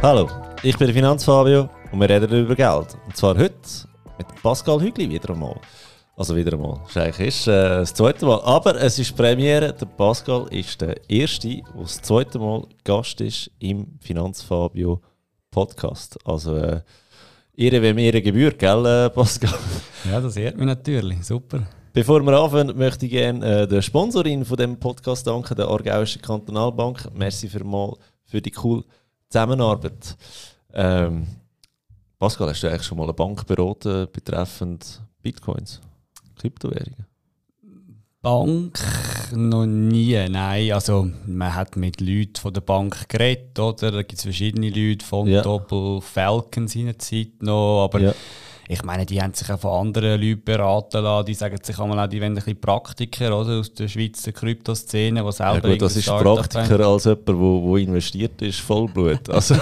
Hallo, ich bin der Finanzfabio und wir reden über Geld. Und zwar heute mit Pascal Hügli wieder einmal. Also wieder einmal. Das ist äh, das zweite Mal. Aber es ist Premiere. Der Pascal ist der Erste, der das zweite Mal Gast ist im Finanzfabio Podcast. Also äh, Ihre wie mir Gebühr, gell, äh, Pascal? Ja, das ehrt mich natürlich. Super. Bevor wir anfangen, möchte ich gerne äh, der Sponsorin von dem Podcast danken, der Aargauischen Kantonalbank. Merci für, mal für die coole Zusammenarbeit. Ähm, Pascal, hast du eigentlich schon mal eine Bank beraten betreffend Bitcoins, Kryptowährungen? Bank noch nie, nein. Also man hat mit Leuten von der Bank geredet, oder? Da gibt es verschiedene Leute, von ja. Doppel, Falcon seinerzeit noch, aber ja. Ich meine, die haben sich auch von anderen Leuten beraten lassen. Die sagen sich einmal auch, die wollen ein bisschen Praktiker oder, aus der Schweizer Kryptoszene, die selber ja gut, das ist Praktiker als jemand, der investiert ist, Vollblut. Also,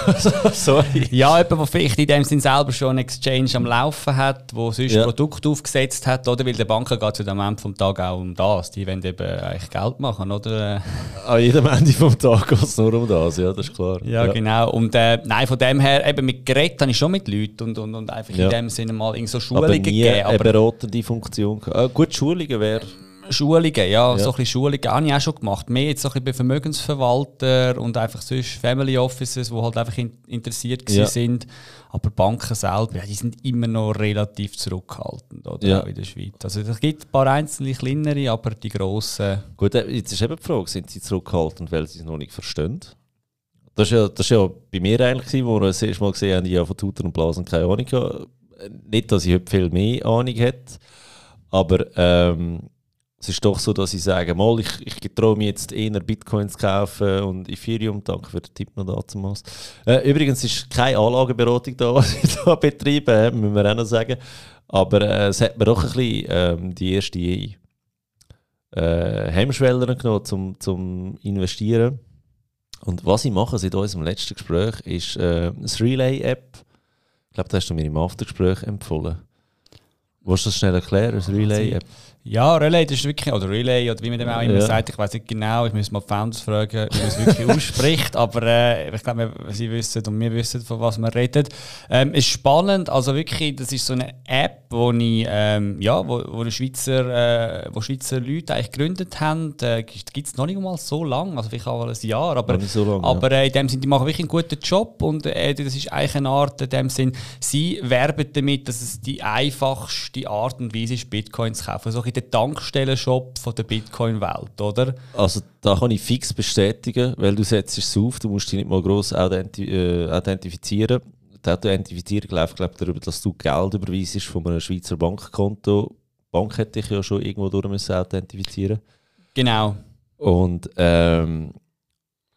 sorry. Ja, jemand, der vielleicht in dem Sinn selber schon einen Exchange am Laufen hat, der sonst ja. Produkt aufgesetzt hat, oder? Weil der Banken geht zu dem Ende des Tages auch um das. Die wollen eben eigentlich Geld machen, oder? An jedem Ende des Tages geht es nur um das, ja, das ist klar. Ja, ja. genau. Und äh, nein, von dem her, eben mit Gerät habe ich schon mit Leuten und, und, und einfach in dem Sinne mal in so Schulungen aber nie gegeben. Aber eine beratende Funktion. Äh, gut, Schulungen wäre... Schulungen, ja, ja, so ein bisschen Schulungen habe ich auch schon gemacht. Mehr jetzt so ein bisschen bei Vermögensverwalter und einfach sonst Family Offices, die halt einfach in, interessiert ja. sind. Aber Banken selber, ja, die sind immer noch relativ zurückhaltend oder, ja. in der Schweiz. Also es gibt ein paar einzelne kleinere, aber die grossen... Gut, äh, jetzt ist eben die Frage, sind sie zurückhaltend, weil sie es noch nicht verstehen? Das war ja, das ja bei mir eigentlich, wo wir das erste Mal gesehen haben, die ja von Tutor und Blasen keine Ahnung nicht, dass ich heute viel mehr Ahnung hätte, aber ähm, es ist doch so, dass ich sage, mal, ich, ich traue mich jetzt eher Bitcoins zu kaufen und Ethereum, danke für den Tipp noch dazu. Äh, übrigens ist keine Anlageberatung da, was ich da betreibe, müssen wir auch noch sagen. Aber äh, es hat mir doch ein bisschen ähm, die erste äh, Hemmschwelle genommen zum, zum Investieren. Und was ich mache seit unserem letzten Gespräch ist äh, das Relay-App glaube, das hast du mir im Aftergespräch empfohlen. Willst du das schnell erklären, das Relay-App? Ja, Relay das ist wirklich, oder Relay, oder wie man dem auch immer ja. sagt, ich weiß nicht genau, ich muss mal die Founders fragen, wie man es wirklich ausspricht, aber äh, ich glaube, sie wissen und wir wissen, von was wir reden. Ähm, ist spannend, also wirklich, das ist so eine App, wo, ich, ähm, ja, wo, wo, Schweizer, äh, wo Schweizer Leute eigentlich gegründet haben. Äh, Gibt es noch nicht mal so lange, also vielleicht auch ein Jahr, aber, so lang, aber äh, in dem Sinne, die machen wirklich einen guten Job und äh, das ist eigentlich eine Art, in dem Sinn, sie werben damit, dass es die einfachste Art und Weise ist, Bitcoins zu kaufen. So der Tankstellenshop der Bitcoin-Welt, oder? Also da kann ich fix bestätigen, weil du setzt es auf, du musst dich nicht mal gross authenti äh. Die Authentifizierung läuft glaube darüber, dass du Geld überweisst von einem Schweizer Bankkonto. Die Bank hätte ich ja schon irgendwo durch müssen authentifizieren. Genau. Und ähm,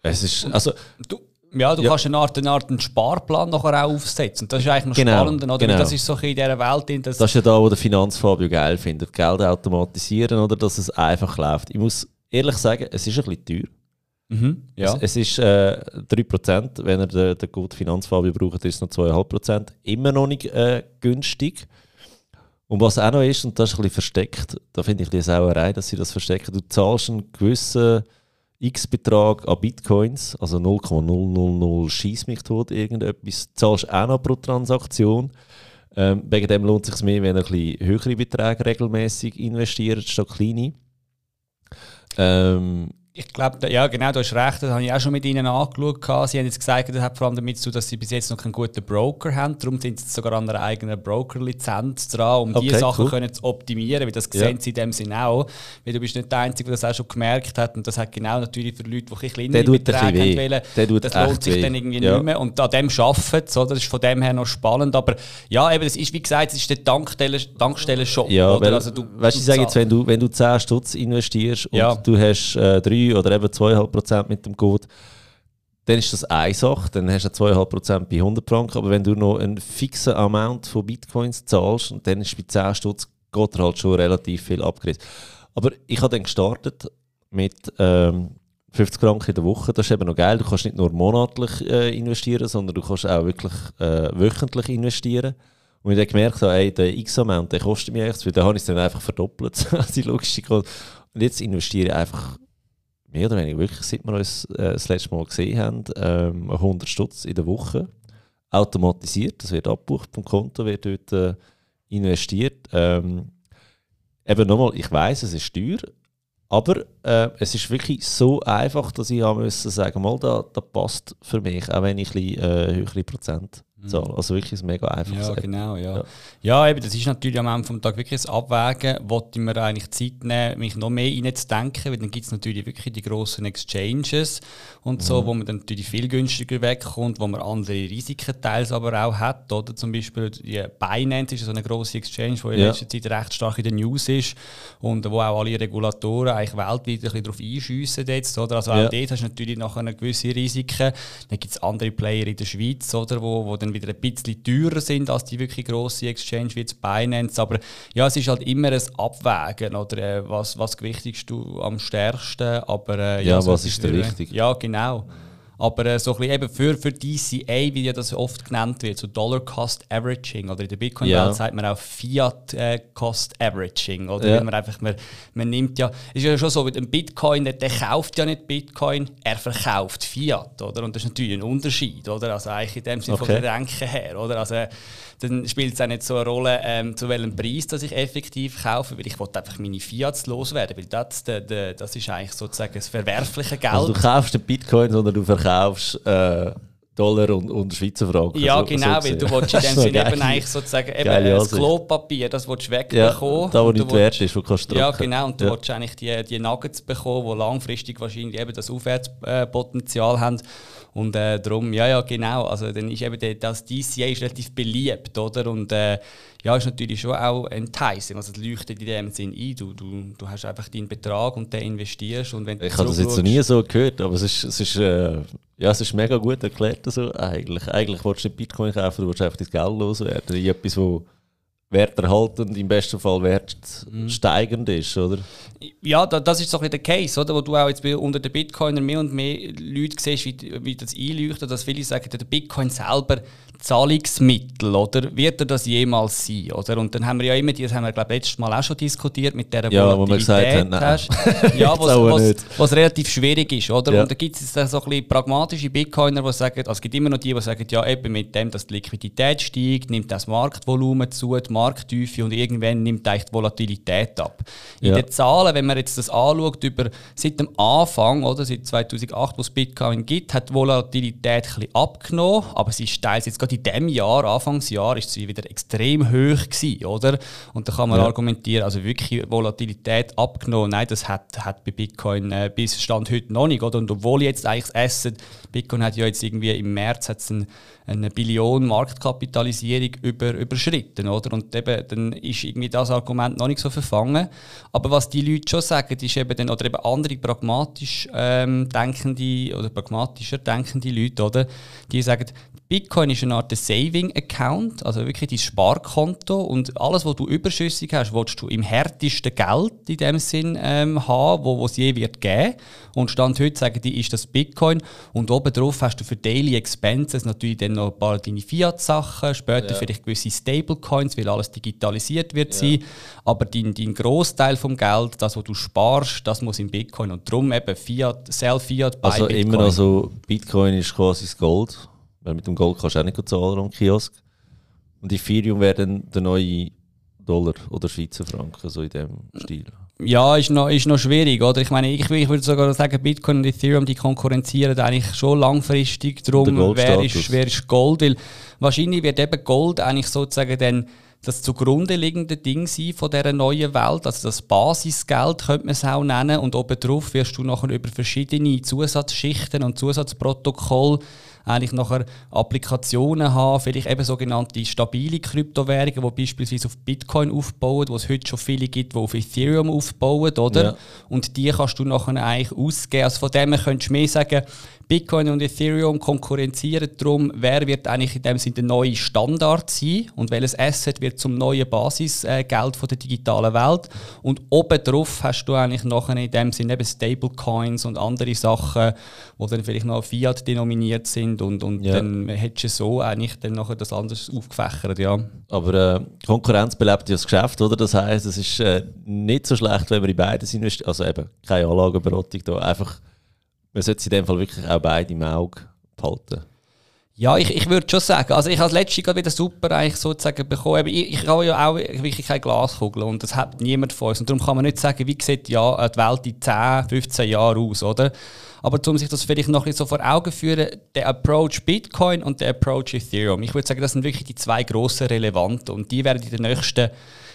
es ist, also... Du, ja, du ja. kannst eine Art, eine Art einen Sparplan nachher auch aufsetzen. Das ist eigentlich noch genau, spannend, oder? Genau. Das ist so in dieser Welt. Das, das ist ja da, wo der Finanzfabio geil findet. Geld automatisieren oder dass es einfach läuft. Ich muss ehrlich sagen, es ist ein bisschen teuer. Mhm, ja. es, es, ist äh, 3%, wenn ihr den, den guten Finanzfabio braucht, ist es noch 2,5%. Immer noch nicht äh, günstig. Und was auch noch ist, und das ist ein bisschen versteckt, da finde ich die Sauerei, dass sie das verstecken, du zahlst einen gewissen X-Betrag an Bitcoins, also 0,000 schieß mich tot, irgendetwas, zahlst auch noch pro Transaktion. Ähm, wegen dem lohnt es sich mehr, wenn ihr ein bisschen höhere Beträge regelmäßig investiert, statt kleine. Ähm, ich glaube, ja genau, du hast recht, das habe ich auch schon mit ihnen angeschaut. Sie haben jetzt gesagt, das hat vor allem damit zu tun, dass sie bis jetzt noch keinen guten Broker haben. Darum sind sie sogar an einer eigenen Broker-Lizenz dran, um okay, diese Sachen cool. können zu optimieren. Weil das sehen ja. sie in dem Sinne auch. Weil du bist nicht der Einzige, der das auch schon gemerkt hat. Und das hat genau natürlich für Leute, die ein kleinere Beträge haben wollen, das lohnt sich weh. dann irgendwie ja. nicht mehr. Und an dem arbeiten sie. Das ist von dem her noch spannend. Aber ja, eben, das ist, wie gesagt, es ist der Tankstellen-Shop. Tankstellen ja, weil, also du, weißt du, ich sage jetzt, wenn du, wenn du 10 Stutz investierst und ja. du hast äh, drei oder eben 2,5% mit dem Code, dann ist das eine Sache, dann hast du 2,5% bei 100 Franken, aber wenn du noch einen fixen Amount von Bitcoins zahlst, und dann ist bei 10 Stutz, geht halt schon relativ viel abgerissen. Aber ich habe dann gestartet mit ähm, 50 Franken in der Woche, das ist eben noch geil, du kannst nicht nur monatlich äh, investieren, sondern du kannst auch wirklich äh, wöchentlich investieren. Und ich habe gemerkt, ey, der X-Amount, kostet mir nichts, weil dann habe ich es dann einfach verdoppelt, die Logistik. Und jetzt investiere ich einfach mehr oder weniger wirklich, seit wir uns äh, das letzte Mal gesehen haben, ähm, 100 Stutz in der Woche automatisiert. Das wird abgebucht vom Konto, wird dort äh, investiert. Ähm, eben nochmal, ich weiß, es ist teuer, aber äh, es ist wirklich so einfach, dass ich müssen sagen, mal, da, da passt für mich, auch wenn ich ein bisschen, äh, höhere Prozent so, mhm. also wirklich mega einfach. Ja, genau, ja. ja. ja. eben, das ist natürlich am Ende des Tages wirklich ein Abwägen. Wollte ich mir eigentlich Zeit nehmen, mich noch mehr reinzudenken, weil dann gibt es natürlich wirklich die grossen Exchanges und so, mhm. wo man dann natürlich viel günstiger wegkommt, wo man andere Risiken teils aber auch hat. Oder zum Beispiel die Binance ist so eine grosse Exchange, die in ja. letzter Zeit recht stark in den News ist und wo auch alle Regulatoren eigentlich weltweit ein bisschen darauf einschiessen jetzt. Oder? Also auch dort hast du natürlich nachher gewisse Risiken. Dann gibt es andere Player in der Schweiz, oder, wo, wo dann dann wieder ein bisschen teurer sind als die wirklich grosse Exchange wie jetzt Binance. Aber ja, es ist halt immer ein Abwägen, oder äh, was, was gewichtigst du am stärksten. Aber, äh, ja, ja, was ist der richtig? Ja, genau. Aber äh, so ein bisschen eben für, für DCA, wie ja das oft genannt wird, so Dollar Cost Averaging oder in der Bitcoin-Welt ja. sagt man auch Fiat äh, Cost Averaging. Oder ja. man einfach, man, man nimmt ja, ist ja schon so, mit dem Bitcoin, der, der kauft ja nicht Bitcoin, er verkauft Fiat, oder? Und das ist natürlich ein Unterschied, oder? Also eigentlich in dem Sinne okay. von der Denken her, oder? Also dann spielt es auch nicht so eine Rolle, ähm, zu welchem Preis dass ich effektiv kaufe, weil ich wollte einfach meine Fiats loswerden, weil das, de, de, das ist eigentlich sozusagen das verwerfliche Geld. Also du kaufst den Bitcoin, sondern du verkaufst äh, Dollar und, und Schweizer Franken. Ja, so, genau, so weil du willst in dem Sinne eben eigentlich sozusagen eben das Klopapier, das willst du wegbekommen. Ja, da wo nicht wert ist, wo kannst du Ja, genau, und du ja. willst eigentlich die, die Nuggets bekommen, die langfristig wahrscheinlich eben das Aufwärtspotenzial haben. Und äh, darum, ja, ja, genau. Also dann ist eben das DCA ist relativ beliebt, oder? Und äh, ja, ist natürlich schon auch enticing. Also es leuchtet in dem Sinn ein. Du, du, du hast einfach deinen Betrag und den investierst. Und wenn ich habe das jetzt noch nie so gehört, aber es ist, es ist, äh, ja, es ist mega gut erklärt. Also eigentlich. eigentlich willst du nicht Bitcoin kaufen, du willst einfach dein Geld loswerden. In etwas, wo werterhaltend, im besten Fall wertsteigend mhm. ist, oder? Ja, da, das ist so ein der Case, oder? wo du auch jetzt unter den Bitcoinern mehr und mehr Leute siehst, wie, wie das einleuchtet, dass viele sagen, der Bitcoin selber Zahlungsmittel, oder? Wird er das jemals sein, oder? Und dann haben wir ja immer, das haben wir glaube letztes Mal auch schon diskutiert, mit der ja, Volatilität, wo haben, ja, was, was, was, relativ schwierig ist, oder? Ja. Und da gibt es so ein bisschen pragmatische Bitcoiner, die sagen, also es gibt immer noch die, die sagen, ja, eben mit dem, dass die Liquidität steigt, nimmt das Marktvolumen zu, die Markttiefe und irgendwann nimmt eigentlich die Volatilität ab. In ja. den Zahlen, wenn man jetzt das anschaut, über, seit dem Anfang, oder, seit 2008, wo es Bitcoin gibt, hat die Volatilität ein bisschen abgenommen, aber sie ist teils jetzt gerade in diesem Jahr, Anfangsjahr, ist sie wieder extrem hoch gewesen, oder? Und da kann man ja. argumentieren, also wirklich Volatilität abgenommen, nein, das hat, hat bei Bitcoin äh, bis Stand heute noch nicht, oder? Und obwohl jetzt eigentlich das Asset, Bitcoin hat ja jetzt irgendwie im März hat's ein eine Billion Marktkapitalisierung über, überschritten. Oder? Und eben, dann ist irgendwie das Argument noch nicht so verfangen. Aber was die Leute schon sagen, ist eben dann, oder eben andere pragmatisch ähm, denkende oder pragmatischer denkende Leute, oder? die sagen, Bitcoin ist eine Art Saving Account, also wirklich dein Sparkonto und alles, was du überschüssig hast, willst du im härtesten Geld in dem Sinn ähm, haben, wo, wo es je wird geben. Und Stand heute sagen die, ist das Bitcoin und obendrauf hast du für Daily Expenses natürlich dann noch ein paar deine Fiat-Sachen, später ja. vielleicht gewisse Stablecoins, weil alles digitalisiert wird ja. sein. Aber dein, dein Großteil vom Geld, das, was du sparst, das muss in Bitcoin und darum eben Fiat, Sell Fiat, bei also Bitcoin. Also immer noch so, Bitcoin ist quasi das Gold weil mit dem Gold kannst du auch nicht zahlen am Kiosk. Und Ethereum wäre dann der neue Dollar oder Schweizer Franken, so in dem Stil. Ja, ist noch, ist noch schwierig, oder? Ich meine, ich, ich würde sogar sagen, Bitcoin und Ethereum, die konkurrenzieren eigentlich schon langfristig darum, wer ist, wer ist Gold, weil wahrscheinlich wird eben Gold eigentlich sozusagen dann das zugrunde liegende Ding sein von dieser neuen Welt, also das Basisgeld könnte man es auch nennen und obendrauf wirst du nachher über verschiedene Zusatzschichten und Zusatzprotokolle eigentlich nachher Applikationen haben, vielleicht eben sogenannte stabile Kryptowährungen, die beispielsweise auf Bitcoin aufbauen, wo es heute schon viele gibt, die auf Ethereum aufbauen, oder? Ja. Und die kannst du nachher eigentlich ausgeben. Also von dem her könntest du mehr sagen, Bitcoin und Ethereum konkurrenzieren darum, wer wird eigentlich in dem Sinne der neue Standard sein und welches Asset wird zum neuen Basisgeld äh, der digitalen Welt. Und obendrauf hast du eigentlich nachher in dem Sinne eben Stablecoins und andere Sachen, die dann vielleicht noch Fiat denominiert sind und, und, ja. dann hättest du so eigentlich dann nachher das anders aufgefächert, ja. Aber äh, Konkurrenz belebt ja das Geschäft, oder? Das heisst, es ist äh, nicht so schlecht, wenn man in beides investiert. Also eben, keine Anlageberatung da, einfach, man sollte in dem Fall wirklich auch beide im Auge behalten. Ja, ich, ich würde schon sagen, also ich als letztes gerade wieder super eigentlich sozusagen bekommen. Ich, ich habe ja auch wirklich keine Glaskugel und das hat niemand von uns. Und darum kann man nicht sagen, wie sieht ja die Welt in 10, 15 Jahren aus, oder? Aber um sich das vielleicht noch ein so vor Augen führen, der Approach Bitcoin und der Approach Ethereum, ich würde sagen, das sind wirklich die zwei grossen relevanten und die werden in den nächsten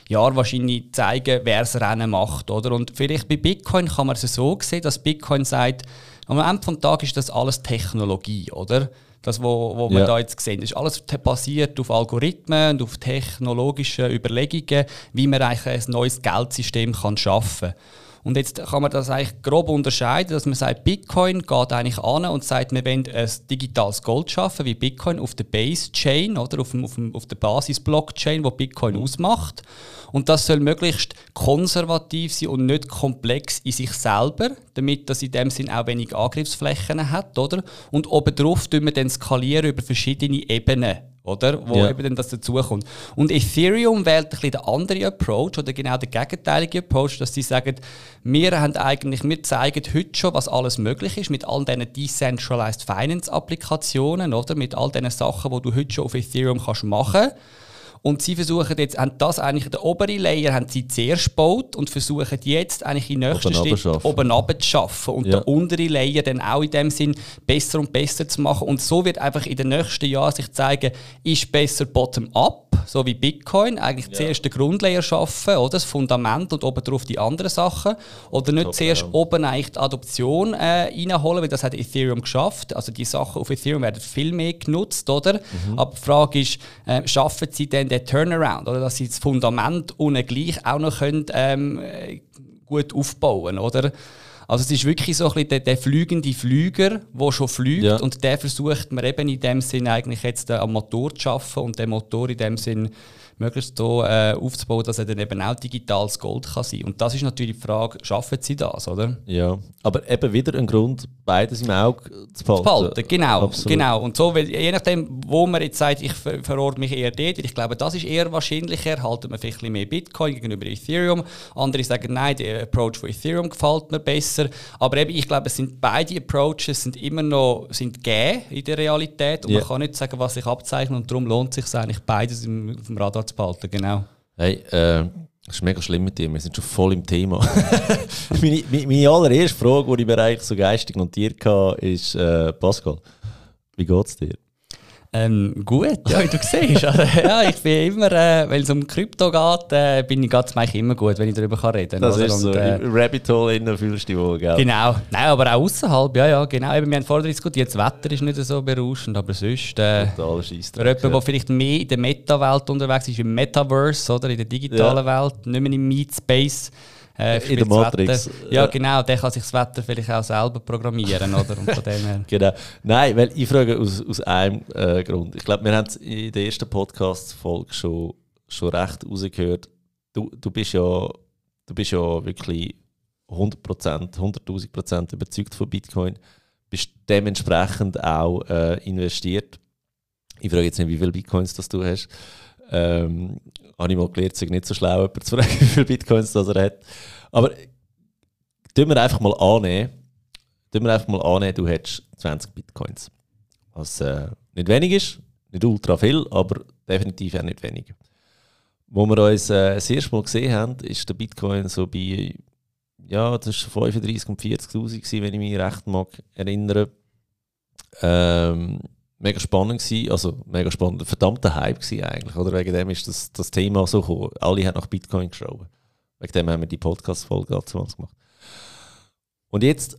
Jahren wahrscheinlich zeigen, wer das Rennen macht, oder? Und vielleicht bei Bitcoin kann man es so sehen, dass Bitcoin sagt, am Ende des Tages ist das alles Technologie, oder? Das, was wo wir ja. da jetzt sehen, ist alles basiert auf Algorithmen und auf technologischen Überlegungen, wie man eigentlich ein neues Geldsystem kann schaffen kann. Und jetzt kann man das eigentlich grob unterscheiden, dass man sagt, Bitcoin geht eigentlich an und sagt, wir wollen ein digitales Gold schaffen, wie Bitcoin auf der Base Chain oder auf, dem, auf, dem, auf der Basis-Blockchain, wo Bitcoin ausmacht. Und das soll möglichst konservativ sein und nicht komplex in sich selber, damit das in dem Sinn auch wenig Angriffsflächen hat, oder? Und obendrauf tun wir dann skalieren über verschiedene Ebenen oder? Wo ja. eben dann das dazukommt. Und Ethereum wählt ein bisschen den anderen Approach oder genau den gegenteilige Approach, dass sie sagen, wir haben eigentlich, wir zeigen heute schon, was alles möglich ist mit all diesen Decentralized Finance Applikationen, oder? Mit all diesen Sachen, die du heute schon auf Ethereum kannst machen kannst. Und sie versuchen jetzt, haben das eigentlich, den oberen Layer haben sie zuerst gebaut und versuchen jetzt eigentlich in nächsten Schritt oben runter zu schaffen und ja. den unteren Layer dann auch in dem Sinn besser und besser zu machen. Und so wird einfach in den nächsten Jahren sich zeigen, ist besser bottom-up so wie Bitcoin, eigentlich ja. zuerst den Grundlayer schaffen, oder? das Fundament und oben drauf die anderen Sachen. Oder nicht Top, zuerst oben eigentlich die Adoption äh, reinholen, weil das hat Ethereum geschafft. Also die Sachen auf Ethereum werden viel mehr genutzt, oder? Mhm. Aber die Frage ist, äh, schaffen sie denn den Turnaround, oder? Dass sie das Fundament unten gleich auch noch können, ähm, gut aufbauen, oder? Also es ist wirklich so ein bisschen der, der fliegende Flüger, der schon fliegt ja. und der versucht man eben in dem Sinn eigentlich jetzt äh, am Motor zu schaffen und den Motor in dem Sinn möglichst so äh, aufzubauen, dass er dann eben auch digitales Gold kann sein. Und das ist natürlich die Frage, schaffen sie das, oder? Ja, aber eben wieder ein Grund, beides im Auge zu behalten. Zu behalten genau, genau. Und so, weil je nachdem, wo man jetzt sagt, ich ver verorte mich eher dort, ich glaube, das ist eher wahrscheinlicher, halten wir vielleicht ein bisschen mehr Bitcoin gegenüber Ethereum. Andere sagen, nein, der Approach von Ethereum gefällt mir besser. Aber eben, ich glaube, es sind beide Approaches sind immer noch sind gegeben in der Realität und yeah. man kann nicht sagen, was sich abzeichnet und darum lohnt es sich eigentlich beides im, im Radar behalten, genau. Hey, äh, das ist mega schlimm mit dir, wir sind schon voll im Thema. meine, meine, allererste Frage, die ich mir eigentlich so geistig notiert habe, ist, äh, Pascal, wie geht es dir? Ähm, gut, ja, wie du siehst. Also, ja, ich bin immer, äh, wenn es um Krypto geht, äh, bin ich ganz immer gut, wenn ich darüber kann reden kann. Das also, ist so, äh, Rabbit Hole innen fühlst du dich wohl, gell? Genau, nein, aber auch außerhalb, ja, ja, genau. Eben, wir haben vorher diskutiert, das Wetter ist nicht so berauschend, aber sonst... Äh, Total ja. der vielleicht mehr in der Meta-Welt unterwegs ist, im Metaverse, oder, in der digitalen ja. Welt, nicht mehr im Meet-Space, äh, in der Matrix. Ja, genau, der kann sich das Wetter vielleicht auch selber programmieren, oder? Und von dem her. Genau. Nein, weil ich frage aus, aus einem äh, Grund. Ich glaube, wir haben es in der ersten Podcast-Folge schon, schon recht rausgehört. Du, du, bist ja, du bist ja wirklich 100%, 100.000% überzeugt von Bitcoin. Bist dementsprechend auch äh, investiert. Ich frage jetzt nicht, wie viele Bitcoins das du hast. Ähm, habe ich mal gelernt, es nicht so schlau, jemanden zu fragen, wie viele Bitcoins das er hat. Aber tun wir einfach mal annehmen, tun wir einfach mal annehmen, du hättest 20 Bitcoins. Was äh, nicht wenig ist, nicht ultra viel, aber definitiv auch nicht wenig. Wo wir uns äh, das erste Mal gesehen haben, ist der Bitcoin so bei ja, war 35.000 und 40.000, wenn ich mich recht mag erinnern. Ähm, mega spannend gewesen, also mega spannend, verdammter Hype gewesen eigentlich, oder? Wegen dem ist das, das Thema so gekommen. Alle haben nach Bitcoin geschrieben. Wegen dem haben wir die Podcast-Folge gemacht. Und jetzt,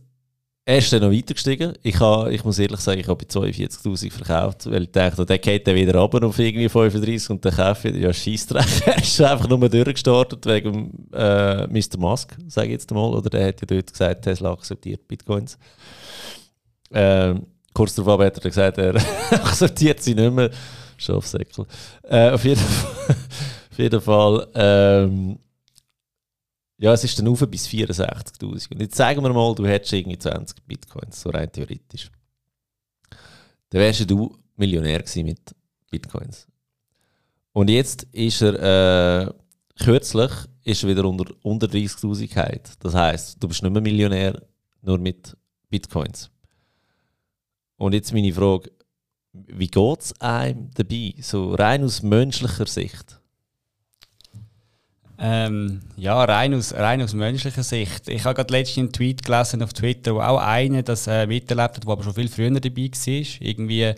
er ist dann noch weiter gestiegen. Ich, habe, ich muss ehrlich sagen, ich habe bei 42'000 verkauft, weil ich dachte, der geht dann wieder runter auf irgendwie 35 und der kauft wieder, ja Scheissdreck. er ist einfach nur durchgestartet wegen äh, Mr. Musk, sage ich jetzt mal, oder der hat ja dort gesagt, Tesla akzeptiert Bitcoins. Ähm, kurz darauf hat er gesagt, er akzeptiert sie nicht mehr. Schafsäckel. Äh, auf, jeden Fall, auf jeden Fall ähm, ja, es ist dann auf bis 64.000. Und jetzt sagen wir mal, du hättest irgendwie 20 Bitcoins, so rein theoretisch. dann wärst du Millionär gewesen mit Bitcoins. Und jetzt ist er äh, kürzlich ist er wieder unter, unter 30.000 Das heißt, du bist nicht mehr Millionär, nur mit Bitcoins. Und jetzt meine Frage, wie geht es einem dabei, so rein aus menschlicher Sicht? Ähm, ja, rein aus, rein aus menschlicher Sicht. Ich habe gerade letztens einen Tweet gelesen auf Twitter, wo auch einer das äh, miterlebt hat, der aber schon viel früher dabei war. Irgendwie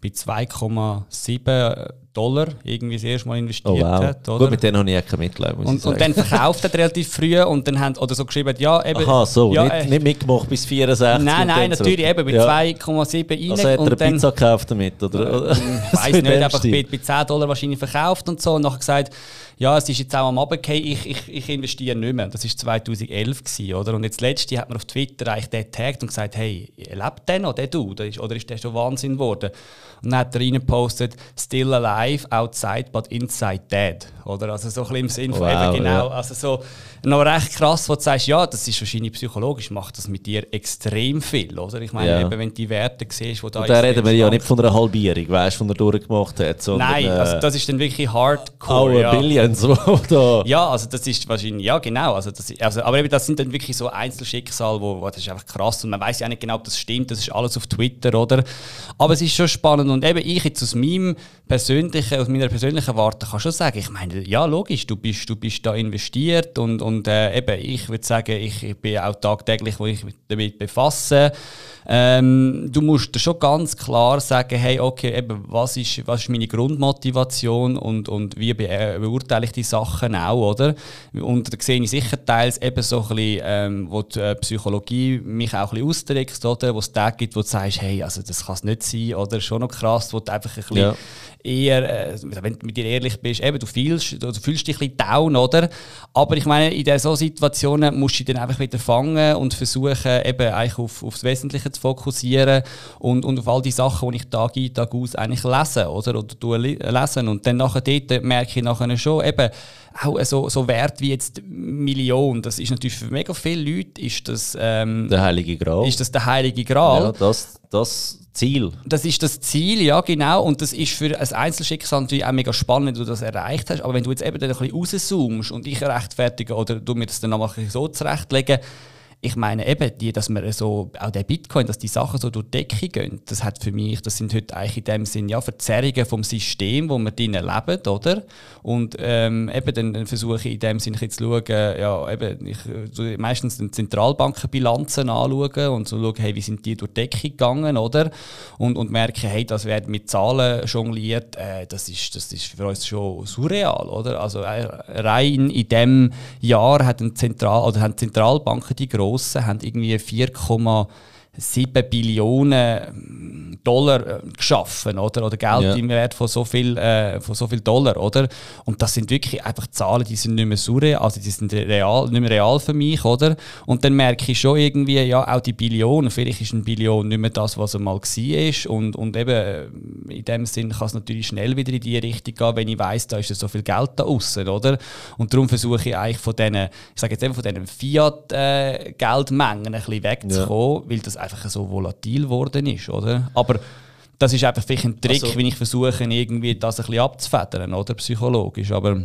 bei 2,7 Dollar irgendwie das erste Mal investiert oh, wow. hat. Oder? Gut, mit denen habe ich kein Mitleid. Und, und, dann verkauft er relativ früh und dann haben, oder so geschrieben, ja, eben. Aha, so, ja, nicht, äh, nicht mitgemacht bis 64. Nein, nein, natürlich, eben bei ja. 2,7 rein. Also hat er eine dann, Pizza gekauft damit, oder? Ich weiß nicht, einfach bei, bei 10 Dollar wahrscheinlich verkauft und so und nachher gesagt, ja, es ist jetzt auch am Abgehen, ich, ich, ich investiere nicht mehr. Das war 2011, gewesen, oder? Und jetzt letzte hat man auf Twitter eigentlich den getaggt und gesagt, hey, lebt der noch, der du? Oder ist der schon Wahnsinn geworden? Und dann hat er reingepostet, still alive, outside, but inside dead. Oder? Also so ein bisschen im Sinn von wow, eben genau, ja. also so noch recht krass, wo du sagst, ja, das ist wahrscheinlich psychologisch, macht das mit dir extrem viel, oder? Ich meine, ja. eben, wenn du die Werte siehst, wo da Und da reden wir ja nicht von einer Halbierung, weißt du, die er durchgemacht hat, sondern... Nein, also äh, das ist dann wirklich Hardcore, Our ja. Billions, da... Ja, also das ist wahrscheinlich, ja genau, also das, also, aber eben das sind dann wirklich so Einzelschicksale, wo, wo das ist einfach krass und man weiß ja nicht genau, ob das stimmt, das ist alles auf Twitter, oder? Aber es ist schon spannend und eben ich jetzt aus meinem persönlichen, aus meiner persönlichen Warte kann schon sagen, ich meine, ja logisch, du bist, du bist da investiert und, und äh, eben, ich würde sagen, ich, ich bin auch tagtäglich, wo ich mich damit befasse. Ähm, du musst schon ganz klar sagen, hey, okay, eben, was ist, was ist meine Grundmotivation und, und wie be äh, beurteile ich die Sachen auch, oder? Und da sehe ich sicher teils eben so ein bisschen, ähm, wo die äh, Psychologie mich auch ein bisschen austrickst, oder? Wo es Tage gibt, wo du sagst, hey, also das kann es nicht sein, oder? Schon noch krass, wo du einfach ein bisschen ja eher, äh, wenn du mit dir ehrlich bist, eben, du fühlst, du fühlst dich ein bisschen down, oder? Aber ich meine, in solchen Situationen musst du dich dann einfach wieder fangen und versuchen, eben eigentlich auf, auf das Wesentliche zu fokussieren und, und auf all die Sachen, die ich Tag ein, Tag aus eigentlich lese, oder? Oder lesen. Und dann nachher dort merke ich nachher schon, eben, auch so, so Wert wie jetzt Million, das ist natürlich für mega viele Leute ist das, ähm, der Heilige Gral. Ist das der Heilige Gral. Ja, das, das Ziel. Das ist das Ziel, ja genau. Und das ist für ein Einzelschicksal natürlich auch mega spannend, wenn du das erreicht hast. Aber wenn du jetzt eben dann ein bisschen rauszoomst und ich rechtfertige oder du mir das dann nochmal so zurechtlegen, ich meine eben, die, dass man so, auch der Bitcoin, dass die Sachen so durch die Decke gehen, das hat für mich, das sind heute eigentlich in dem Sinn ja Verzerrungen vom System, wo wir drinnen leben, oder? Und ähm, eben dann, dann versuche ich in dem Sinn zu schauen, ja eben, ich so meistens die Zentralbankenbilanzen anschauen und so schauen, hey, wie sind die durch die Decke gegangen, oder? Und, und merke, hey, das wird mit Zahlen jongliert, äh, das, ist, das ist für uns schon surreal, oder? Also äh, rein in dem Jahr hat ein Zentral, oder haben Zentralbanken die große Grossen haben irgendwie 4,7 Billionen Dollar äh, geschaffen, oder? Oder Geld ja. im Wert von so viel, äh, von so viel Dollar, oder? Und das sind wirklich einfach Zahlen, die sind nicht mehr surreal, also die sind real, nicht mehr real für mich, oder? Und dann merke ich schon irgendwie, ja, auch die Billionen, vielleicht ist eine Billion nicht mehr das, was er mal war. Und, und eben äh, in dem Sinn kann es natürlich schnell wieder in die Richtung gehen, wenn ich weiß, da ist so viel Geld da außen, oder? Und darum versuche ich eigentlich von diesen, ich sage jetzt eben von diesen Fiat-Geldmengen äh, ein bisschen wegzukommen, ja. weil das einfach so volatil geworden ist, oder? Aber das ist einfach vielleicht ein Trick, also, wenn ich versuche, irgendwie das ein bisschen abzufedern, oder? Psychologisch. Aber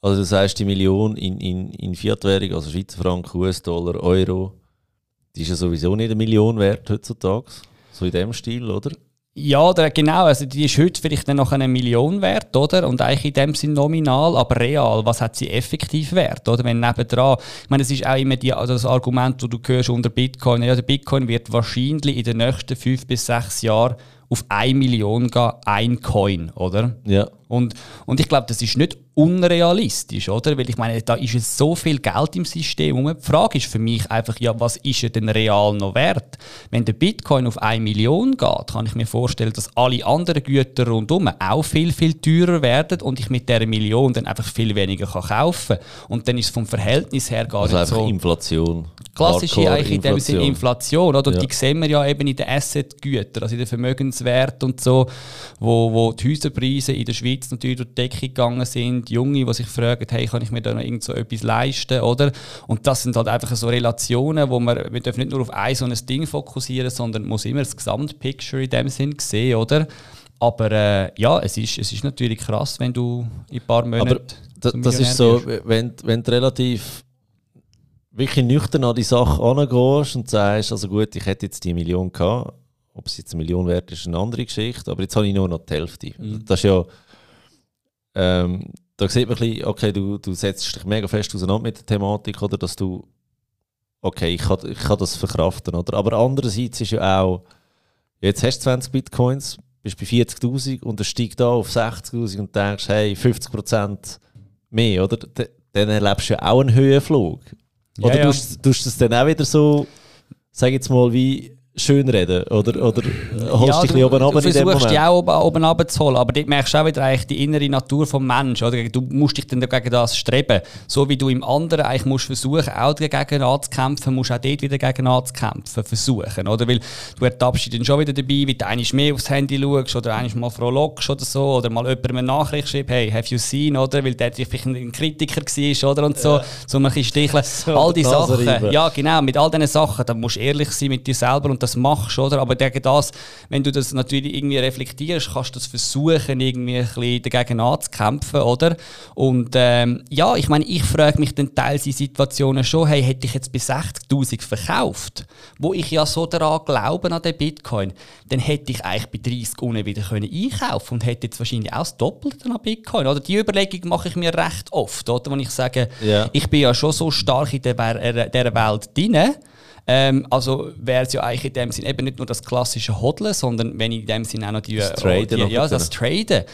also das heißt, die Million in, in, in Fiat-Währung, also Schweizer Franken, US-Dollar, Euro, die ist ja sowieso nicht eine Million wert heutzutage. So in dem Stil, oder? Ja, genau. Also die ist heute vielleicht noch eine Million wert, oder? Und eigentlich in dem Sinn nominal, aber real, was hat sie effektiv wert, oder? Wenn nebendran, ich meine, es ist auch immer die, das Argument, das du hörst unter Bitcoin, ja, der Bitcoin wird wahrscheinlich in den nächsten fünf bis sechs Jahren auf eine Million gehen, ein Coin, oder? Ja. Und, und ich glaube, das ist nicht unrealistisch, oder? Weil ich meine, da ist so viel Geld im System. Und die Frage ist für mich einfach, ja, was ist er denn real noch wert? Wenn der Bitcoin auf eine Million geht, kann ich mir vorstellen, dass alle anderen Güter rundherum auch viel, viel teurer werden und ich mit dieser Million dann einfach viel weniger kann kaufen kann. Und dann ist es vom Verhältnis her gar also nicht so... Inflation. Klassische eigentlich in dem Sinne Inflation, oder? Ja. Die sehen wir ja eben in den Asset-Gütern, also in den Vermögens Wachstumswerte und so, wo, wo die Häuserpreise in der Schweiz natürlich durch die Decke gegangen sind, Junge, die sich fragen, hey, kann ich mir da noch irgend so etwas leisten, oder? Und das sind halt einfach so Relationen, wo man, wir dürfen nicht nur auf ein so ein Ding fokussieren, sondern muss immer das Gesamtpicture in dem Sinn sehen, oder? Aber äh, ja, es ist, es ist natürlich krass, wenn du in ein paar Monaten. Aber das ist so, wenn, wenn du relativ wirklich nüchtern an die Sache angehst und sagst, also gut, ich hätte jetzt die Million gehabt, ob es jetzt eine Million wert ist, ist eine andere Geschichte, aber jetzt habe ich nur noch die Hälfte. Mhm. Das ist ja, ähm, da sieht man ein bisschen, okay, du, du setzt dich mega fest auseinander mit der Thematik, oder dass du, okay, ich kann, ich kann das verkraften, oder? Aber andererseits ist ja auch, jetzt hast du 20 Bitcoins, bist bei 40'000 und er steigt da auf 60'000 und denkst, hey, 50% mehr, oder? Dann erlebst du ja auch einen Höhenflug. Oder ja, ja. Tust, tust du das dann auch wieder so, sag jetzt mal, wie schönreden? Oder, oder holst ja, dich ein oben runter in dem Moment? Du dich auch oben, oben runterzuholen, aber dort merkst du auch wieder eigentlich die innere Natur des Menschen. Oder? Du musst dich dann gegen das streben. So wie du im anderen eigentlich musst versuchen, auch dagegen anzukämpfen, musst du auch dort wieder dagegen anzukämpfen, versuchen. Oder? Weil du ertappst dich dann schon wieder dabei, wie du einmal mehr aufs Handy schaust oder einmal mal frohlockst oder so, oder mal jemandem eine Nachricht schreibst, hey, have you seen, oder? Weil der vielleicht ein Kritiker war, oder? Und so, ja. so ein bisschen sticheln. So, All die Sachen. Ja, genau, mit all diesen Sachen, da musst du ehrlich sein mit dir selber und das machst, oder? Aber gegen das, wenn du das natürlich irgendwie reflektierst, kannst du das versuchen, irgendwie ein bisschen dagegen anzukämpfen, oder? Und ähm, ja, ich meine, ich frage mich dann teils in Situationen schon, hey, hätte ich jetzt bei 60'000 verkauft, wo ich ja so daran glaube, an den Bitcoin, dann hätte ich eigentlich bei 30 unten wieder können einkaufen und hätte jetzt wahrscheinlich auch das Doppelte an Bitcoin, oder? Die Überlegung mache ich mir recht oft, oder? Wenn ich sage, ja. ich bin ja schon so stark in der, der Welt drin, ähm, also wäre es ja eigentlich in dem Sinn eben nicht nur das klassische Hodeln, sondern wenn ich in dem Sinn auch noch die, das Traden, die, ja, das Traden.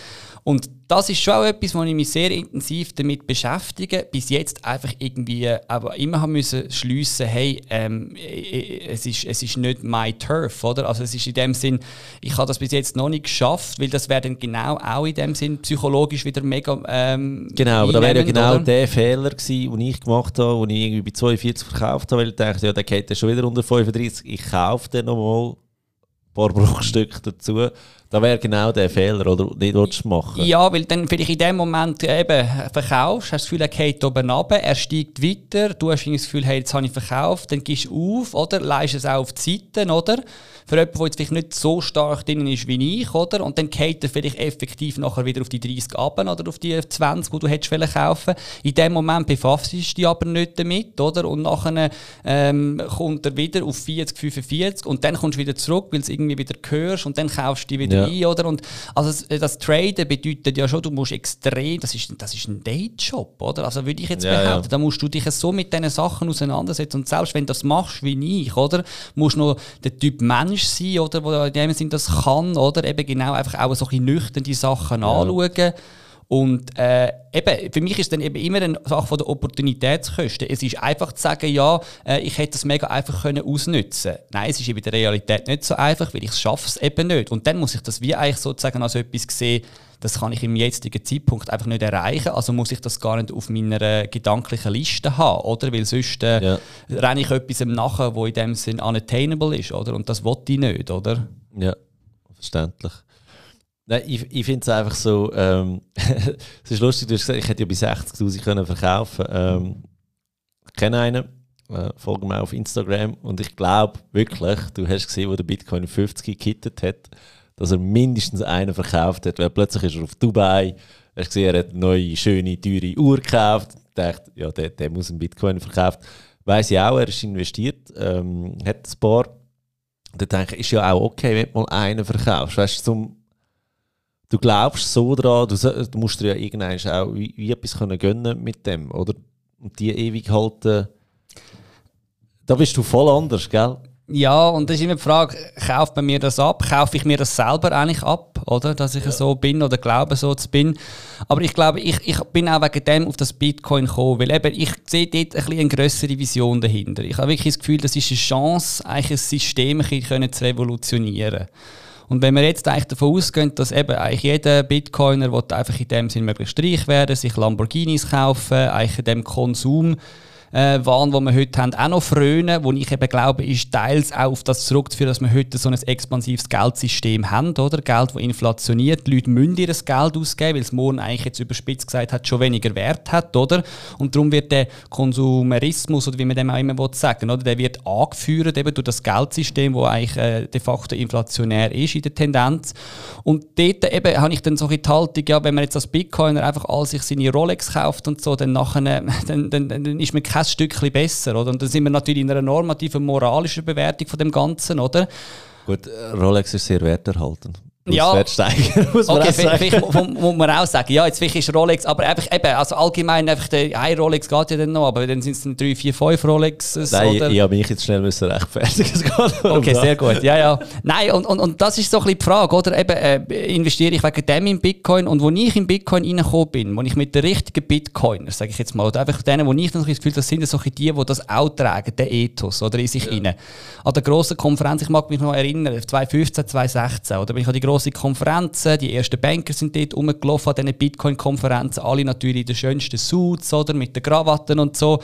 Und das ist schon auch etwas, wo ich mich sehr intensiv damit beschäftige. Bis jetzt einfach irgendwie aber immer haben müssen schliessen, hey, ähm, es, ist, es ist nicht my turf, oder? Also es ist in dem Sinn, ich habe das bis jetzt noch nicht geschafft, weil das wäre dann genau auch in dem Sinn psychologisch wieder mega ähm, Genau, aber da wäre ja genau oder? der Fehler gewesen, den ich gemacht habe, den ich irgendwie bei 42 verkauft habe, weil ich dachte, ja, der geht ja schon wieder unter 35, ich kaufe den nochmal ein paar Bruchstücke dazu. Da wäre genau der Fehler, oder nicht willst machen. Ja, weil dann vielleicht in dem Moment eben verkaufst, hast das Gefühl, er geht oben runter, er steigt weiter, du hast das Gefühl, hey, jetzt habe ich verkauft, dann gehst du auf, oder? Leist es auch auf die Seite, oder? Für jemanden, der jetzt vielleicht nicht so stark drin ist wie ich, oder? Und dann geht er vielleicht effektiv nachher wieder auf die 30 ab oder auf die 20, die du hättest kaufen In dem Moment befasst du dich aber nicht damit, oder? Und nachher ähm, kommt er wieder auf 40, 45 und dann kommst du wieder zurück, weil du irgendwie wieder hörst und dann kaufst du die wieder ja. Ein, oder? Und also das, das Traden bedeutet ja schon, du musst extrem, das ist, das ist ein Dayjob, oder? Also würde ich jetzt ja, behaupten, ja. da musst du dich so mit diesen Sachen auseinandersetzen und selbst wenn du das machst wie ich, oder? Musst du noch der Typ Mensch sein, oder? Wo in dem Sinn das kann, oder? Eben genau einfach auch so ein nüchtern die Sachen anschauen. Und äh, eben, für mich ist dann eben immer eine Sache von der Opportunitätskosten. Es ist einfach zu sagen, ja, äh, ich hätte das mega einfach können ausnutzen Nein, es ist in der Realität nicht so einfach, weil ich es schaffe es eben nicht. Und dann muss ich das wie eigentlich sozusagen als etwas sehen, das kann ich im jetzigen Zeitpunkt einfach nicht erreichen. Also muss ich das gar nicht auf meiner gedanklichen Liste haben, oder? Weil sonst äh, ja. renne ich etwas nachher, wo in dem Sinn unattainable ist, oder? Und das wollte ich nicht, oder? Ja, verständlich. Nein, ich, ich finde es einfach so, ähm, es ist lustig, du hast gesagt, ich hätte ja bei 60'000 können verkaufen ähm, Ich kenne einen, äh, folge mir auf Instagram und ich glaube wirklich, du hast gesehen, wo der Bitcoin 50 gekittet hat, dass er mindestens einen verkauft hat, weil plötzlich ist er auf Dubai, hat gesehen, er hat eine neue, schöne, teure Uhr gekauft, dachte, ja, der, der muss einen Bitcoin verkaufen. Weiß ich auch, er ist investiert, ähm, hat ein paar. Und dann denke ich, ist ja auch okay, wenn du mal einen verkaufst, weißt du, zum du glaubst so daran, du, du musst dir ja irgendwann auch wie, wie etwas können gönnen mit dem, oder? Und die ewig halten, da bist du voll anders, gell? Ja, und das ist immer die Frage, kauft man mir das ab? Kaufe ich mir das selber eigentlich ab, oder? Dass ich ja. so bin oder glaube, so zu bin. Aber ich glaube, ich, ich bin auch wegen dem auf das Bitcoin gekommen, weil eben, ich sehe dort ein bisschen eine grössere Vision dahinter. Ich habe wirklich das Gefühl, das ist eine Chance, eigentlich ein System ein zu revolutionieren. Und wenn wir jetzt eigentlich davon ausgehen, dass eben eigentlich jeder Bitcoiner will einfach in dem Sinne möglichst reich werden, sich Lamborghinis kaufen, eigentlich in dem Konsum äh, Wahn, den wir heute haben, auch noch frönen, wo ich eben glaube, ist teils auch auf das zurückzuführen, dass wir heute so ein expansives Geldsystem haben, oder? Geld, das inflationiert. Die Leute müssen ihr Geld ausgeben, weil es morgen eigentlich jetzt überspitzt gesagt hat, schon weniger Wert hat, oder? Und darum wird der Konsumerismus, oder wie man dem auch immer sagen oder? Der wird angeführt eben durch das Geldsystem, das eigentlich äh, de facto inflationär ist in der Tendenz. Und dort eben habe ich dann so die Haltung, ja, wenn man jetzt als Bitcoiner einfach all sich seine Rolex kauft und so, dann, nachher, dann, dann, dann ist man kein Stückchen besser, oder? Und dann sind wir natürlich in einer normativen, moralischen Bewertung von dem Ganzen, oder? Gut, Rolex ist sehr werterhaltend ja. steigen, muss man okay, auch sagen. muss man auch sagen, ja, jetzt vielleicht ist Rolex, aber einfach eben, also allgemein einfach der ein Rolex geht ja dann noch, aber dann sind es dann 3, 4, 5 Rolexes, Nein, oder? ich habe mich jetzt schnell müssen rechtfertigen Okay, sehr gut, ja, ja. Nein, und, und, und das ist so ein bisschen die Frage, oder? Eben, äh, investiere ich wegen dem in Bitcoin und wo ich in Bitcoin reingekommen bin, wo ich mit den richtigen Bitcoiners, sage ich jetzt mal, oder einfach denen, wo ich dann das Gefühl das sind so die, die das auch tragen, der Ethos, oder in sich ja. rein. An der grossen Konferenz, ich mag mich noch erinnern, 2015, 2016, oder bin ich an die grosse Konferenzen, die ersten Banker sind dort rumgelaufen an diesen Bitcoin-Konferenzen, alle natürlich in den schönsten Suits, oder, mit den Krawatten und so.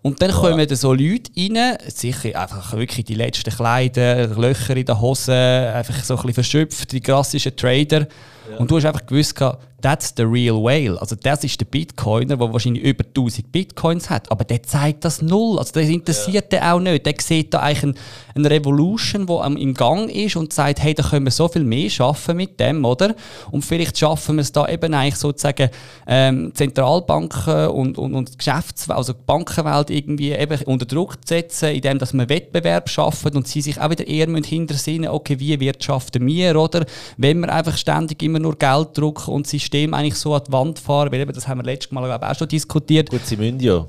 Und dann ja. kommen da so Leute rein, sicher einfach wirklich die letzten Kleider, Löcher in den Hosen, einfach so ein bisschen verschöpft, die klassischen Trader. Ja. Und du hast einfach gewusst, that's the real whale. Also das ist der Bitcoiner, der wahrscheinlich über 1000 Bitcoins hat, aber der zeigt das null. Also das interessiert ja. den auch nicht. Der sieht da eigentlich eine Revolution, die im Gang ist und sagt, hey, da können wir so viel mehr schaffen mit dem, oder? Und vielleicht schaffen wir es da eben eigentlich sozusagen ähm, Zentralbanken und, und, und Geschäfts-, also die Bankenwelt irgendwie eben unter Druck zu setzen, indem dass wir Wettbewerb schaffen und sie sich auch wieder eher hintersinnen, okay, wie wirtschaften wir, oder? Wenn wir einfach ständig immer nur Geld drucken und System eigentlich so an die Wand fahren, weil eben, das haben wir letztes Mal auch schon diskutiert. Gut, sie müssen ja.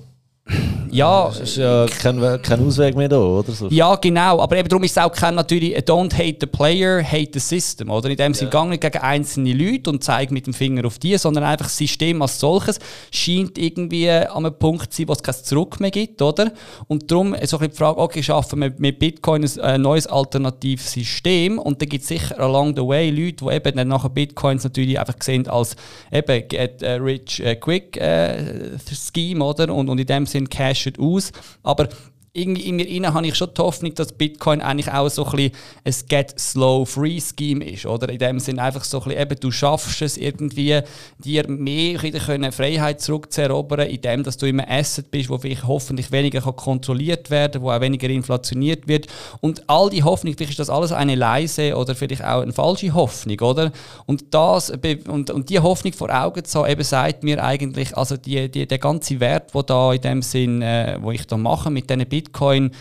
Ja, es ist ja kein, kein Ausweg mehr da, oder? So. Ja, genau. Aber eben darum ist es auch kein natürlich Don't hate the player, hate the system. Oder? In dem Sinne ja. nicht gegen einzelne Leute und zeigt mit dem Finger auf die, sondern einfach das System als solches scheint irgendwie an einem Punkt zu sein, wo es kein Zurück mehr gibt. Oder? Und darum ist auch die Frage, okay, schaffen wir mit Bitcoin ein neues alternatives System? Und da gibt es sicher along the way Leute, die eben dann nachher Bitcoins natürlich einfach sehen als eben get rich uh, quick uh, Scheme, oder? Und, und in dem Sinne Cash aus. Aber irgendwie in mir innen habe ich schon die Hoffnung, dass Bitcoin eigentlich auch so ein ein Get Slow Free Scheme ist, oder? In dem Sinne einfach so ein bisschen, eben, du schaffst es irgendwie, dir mehr können Freiheit zurückzuerobern, indem dass du immer Asset bist, wo vielleicht hoffentlich weniger kann kontrolliert werden, wo auch weniger inflationiert wird. Und all die Hoffnung, vielleicht ist das alles eine leise oder vielleicht auch eine falsche Hoffnung, oder? Und das und, und die Hoffnung vor Augen zu haben, eben sagt mir eigentlich, also die, die, der ganze Wert, wo da in dem Sinn, äh, wo ich da mache mit diesen Bitcoin Bitcoin,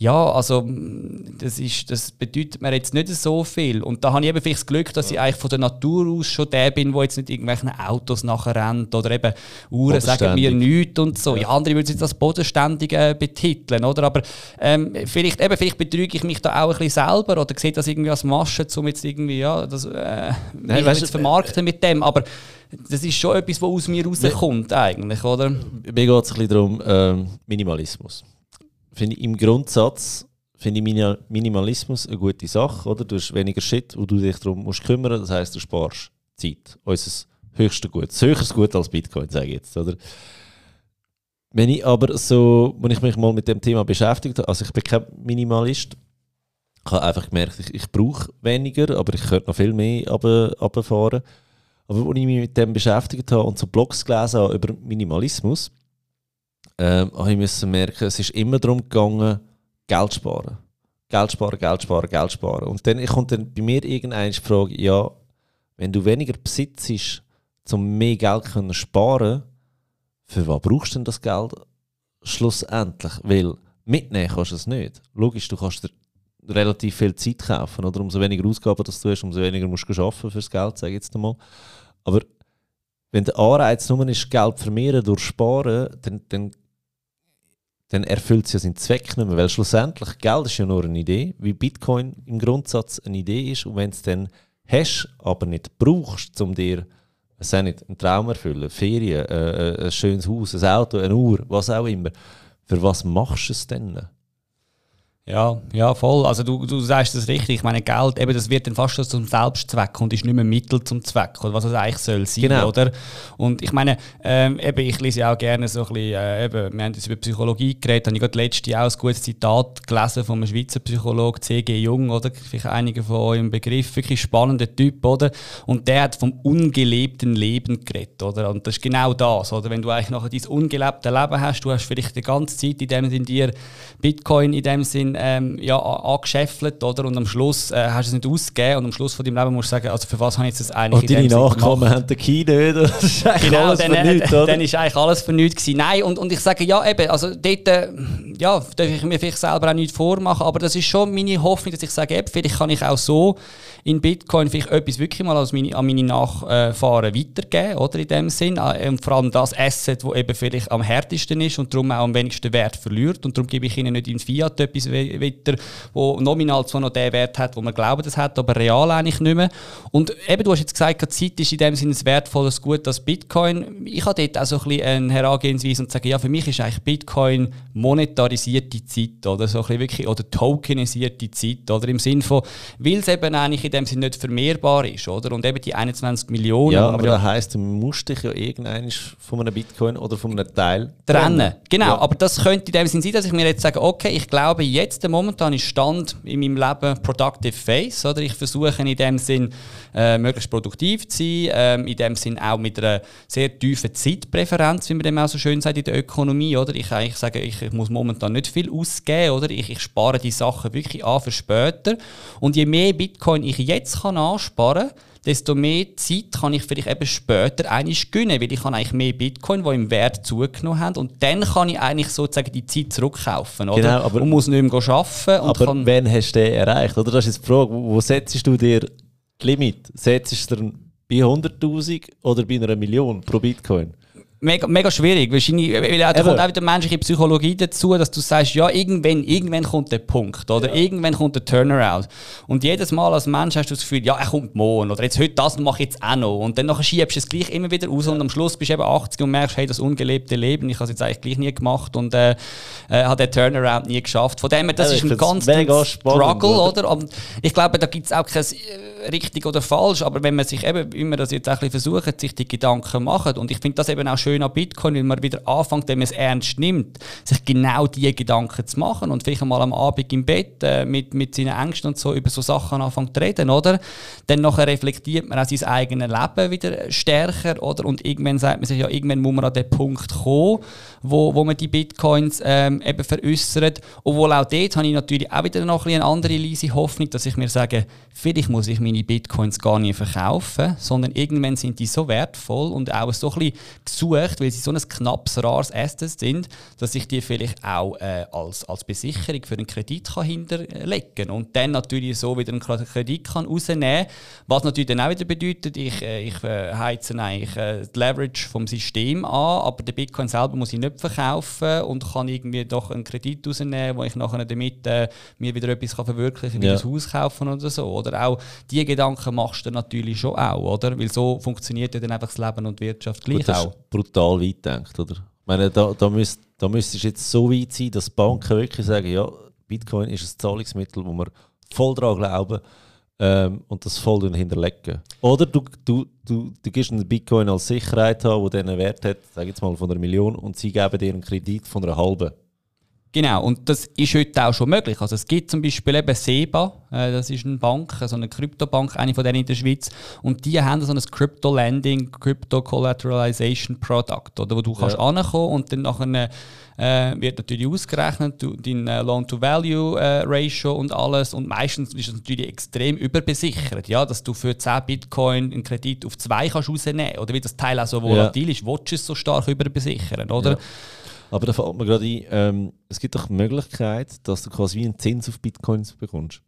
ja, also das, ist, das bedeutet mir jetzt nicht so viel. Und da habe ich eben vielleicht das Glück, dass ich eigentlich von der Natur aus schon der bin, der jetzt nicht irgendwelchen Autos nachher rennt oder eben Uhren sagen mir nichts und so. Ja. andere würden jetzt als bodenständig äh, betiteln, oder? Aber ähm, vielleicht, eben, vielleicht betrüge ich mich da auch ein bisschen selber oder sehe das irgendwie als Masche, um jetzt irgendwie, ja, das äh, Nein, weißt, zu vermarkten mit dem. Aber das ist schon etwas, was aus mir rauskommt eigentlich, oder? Mir geht es ein bisschen darum, ähm, Minimalismus finde ich im Grundsatz finde ich Minimalismus eine gute Sache, oder? Du hast weniger Shit, wo du dich darum musst kümmern, das heißt, du sparst Zeit. Unser höchstes Gut, das höchste Gut als Bitcoin, sage ich jetzt, oder? Wenn ich aber so, wenn ich mich mal mit dem Thema beschäftigt habe, also ich bin kein Minimalist, ich habe einfach gemerkt, ich, ich brauche weniger, aber ich könnte noch viel mehr runterfahren. Aber als ich mich mit dem beschäftigt habe und so Blogs gelesen habe über Minimalismus, ähm, ich müssen merken, es ist immer darum gegangen, Geld sparen. Geld sparen, Geld sparen, Geld sparen. Und dann kommt dann bei mir irgendeine Frage, ja, wenn du weniger besitzt, um mehr Geld zu sparen, für was brauchst du denn das Geld schlussendlich? Weil mitnehmen kannst du es nicht. Logisch, du kannst dir relativ viel Zeit kaufen, oder? Umso weniger Ausgaben das du hast, umso weniger musst du arbeiten fürs Geld, sage ich jetzt einmal. Aber wenn der Anreiz nur ist, Geld vermehren durch Sparen, dann, dann dann erfüllt es ja seinen Zweck nicht mehr. Weil schlussendlich, Geld ist ja nur eine Idee, wie Bitcoin im Grundsatz eine Idee ist. Und wenn es dann hast, aber nicht brauchst, um dir es nicht, einen Traum erfüllen, Ferien, äh, äh, ein schönes Haus, ein Auto, eine Uhr, was auch immer, für was machst du es denn? Ja, ja, voll. Also du, du sagst das richtig. Ich meine, Geld, eben, das wird dann fast schon zum Selbstzweck und ist nicht mehr Mittel zum Zweck, oder was es eigentlich soll sein, genau. oder? Und ich meine, ähm, eben, ich lese auch gerne so ein bisschen, äh, eben, wir haben jetzt über Psychologie geredet, habe ich gerade letztes Jahr auch ein gutes Zitat gelesen von einem Schweizer Psychologen, C.G. Jung, oder? Vielleicht einige von euch im Begriff, wirklich spannender Typ, oder? Und der hat vom ungelebten Leben geredet, oder? Und das ist genau das, oder? Wenn du eigentlich nachher dein ungelebte Leben hast, du hast vielleicht die ganze Zeit in dem Sinn dir Bitcoin in dem Sinn ähm, ja, angeschäffelt, oder? Und am Schluss äh, hast du es nicht ausgegeben und am Schluss von deinem Leben musst du sagen, also für was habe ich jetzt das eigentlich Und deine Nachkommen haben den Key nicht, Das ist eigentlich genau, alles dann, für nichts, oder? Dann ist eigentlich alles für nichts gewesen. Nein, und, und ich sage, ja eben, also dort, äh, ja, darf ich mir vielleicht selber auch nichts vormachen, aber das ist schon meine Hoffnung, dass ich sage, eben, vielleicht kann ich auch so in Bitcoin vielleicht etwas wirklich mal als meine, an meine Nachfahren weitergeben, oder in dem Sinn. Äh, und vor allem das Asset, das eben vielleicht am härtesten ist und darum auch am wenigsten Wert verliert. Und darum gebe ich ihnen nicht in Fiat etwas weiter, wo nominal zwar noch den Wert hat, wo man glaubt, es hat, aber real eigentlich nicht mehr. Und eben, du hast jetzt gesagt, die Zeit ist in dem Sinne ein wertvolles Gut als Bitcoin. Ich habe dort auch so ein bisschen eine Herangehensweise und sage, ja, für mich ist eigentlich Bitcoin monetarisierte Zeit oder so ein bisschen wirklich, oder tokenisierte Zeit, oder im Sinne von, weil es eben eigentlich in dem Sinne nicht vermehrbar ist, oder? Und eben die 21 Millionen. Ja, aber ja das heisst, du musst dich ja irgendein von einem Bitcoin oder von einem Teil trennen. trennen. Genau, ja. aber das könnte in dem Sinne sein, dass ich mir jetzt sage, okay, ich glaube, jetzt der momentane Stand in meinem Leben Productive Phase, oder? Ich versuche in dem Sinn äh, möglichst produktiv zu sein, ähm, in dem Sinn auch mit einer sehr tiefen Zeitpräferenz, wie man dem auch so schön sagt in der Ökonomie, oder? Ich, ich sage, ich, ich muss momentan nicht viel ausgeben, oder? Ich, ich spare die Sachen wirklich an für später. Und je mehr Bitcoin ich jetzt kann ansparen kann, desto mehr Zeit kann ich vielleicht eben später eigentlich gewinnen, weil ich habe eigentlich mehr Bitcoin, die im Wert zugenommen haben und dann kann ich eigentlich sozusagen die Zeit zurückkaufen, oder? Genau, aber, und muss nicht mehr arbeiten. aber kann wann hast du den erreicht, oder? Das ist jetzt die Frage, wo setzt du dir die Limit? Setzt du dir bei 100'000 oder bei einer Million pro Bitcoin? Mega, mega schwierig. Wahrscheinlich, weil da kommt auch wieder menschliche Psychologie dazu, dass du sagst, ja, irgendwann, irgendwann kommt der Punkt oder ja. irgendwann kommt der Turnaround. Und jedes Mal als Mensch hast du das Gefühl, ja, er kommt morgen oder jetzt heute das mache ich jetzt auch noch. Und dann nachher schiebst du es gleich immer wieder raus und am Schluss bist du eben 80 und merkst, hey, das ungelebte Leben, ich habe es jetzt eigentlich gleich nie gemacht und äh, äh, habe den Turnaround nie geschafft. Von dem her, das ja, ist ein ganz Struggle, oder? oder? Und ich glaube, da gibt es auch kein äh, richtig oder falsch, aber wenn man sich eben, wie wir das jetzt ein bisschen versuchen, sich die Gedanken machen und ich finde das eben auch schön, an Bitcoin, weil man wieder anfängt, wenn man es ernst nimmt, sich genau diese Gedanken zu machen und vielleicht einmal am Abend im Bett äh, mit, mit seinen Ängsten und so über so Sachen anfangen zu reden, oder? Dann nachher reflektiert man auch sein eigenes Leben wieder stärker, oder? Und irgendwann sagt man sich, ja, irgendwann muss man an den Punkt kommen, wo, wo man die Bitcoins ähm, eben veräußert. Obwohl auch dort habe ich natürlich auch wieder noch ein eine andere leise Hoffnung, dass ich mir sage, vielleicht muss ich meine Bitcoins gar nicht verkaufen, sondern irgendwann sind die so wertvoll und auch so ein bisschen gesucht, weil sie so ein knappes, rares Asset sind, dass ich die vielleicht auch äh, als, als Besicherung für einen Kredit kann hinterlegen kann und dann natürlich so wieder einen Kredit kann rausnehmen kann, was natürlich dann auch wieder bedeutet, ich, äh, ich äh, heize eigentlich äh, die Leverage vom System an, aber den Bitcoin selber muss ich nicht verkaufen und kann irgendwie doch einen Kredit rausnehmen, wo ich nachher damit äh, mir wieder etwas kann verwirklichen kann, wie ja. ein Haus kaufen oder so. Oder auch diese Gedanken machst du natürlich schon auch, oder? Weil so funktioniert ja dann einfach das Leben und die Wirtschaft gleich Gut, das auch. Ist brutal weit denkt, oder? Ich meine, da, da, müsst, da müsste es jetzt so weit sein, dass Banken wirklich sagen, ja, Bitcoin ist ein Zahlungsmittel, wo wir voll daran glauben ähm, und das voll hinterlegen. Oder du, du, du, du gibst einen Bitcoin als Sicherheit haben, der einen Wert hat, sage jetzt mal von einer Million, und sie geben dir einen Kredit von einer halben. Genau, und das ist heute auch schon möglich. Also es gibt zum Beispiel eben SEBA, äh, das ist eine Bank, so eine Kryptobank, eine von denen in der Schweiz, und die haben so ein Crypto Lending, Crypto Collateralization Product, oder, wo du ja. kannst ankommen und dann nachher äh, wird natürlich ausgerechnet, dein äh, Loan-to-Value-Ratio äh, und alles. Und meistens ist es natürlich extrem überbesichert, ja, dass du für 10 Bitcoin einen Kredit auf 2 kannst rausnehmen Oder wie das Teil auch so volatil ja. ist, willst du es so stark überbesichern, oder? Ja. Aber da fällt mir gerade ein, ähm, es gibt doch die Möglichkeit, dass du quasi wie einen Zins auf Bitcoins bekommst.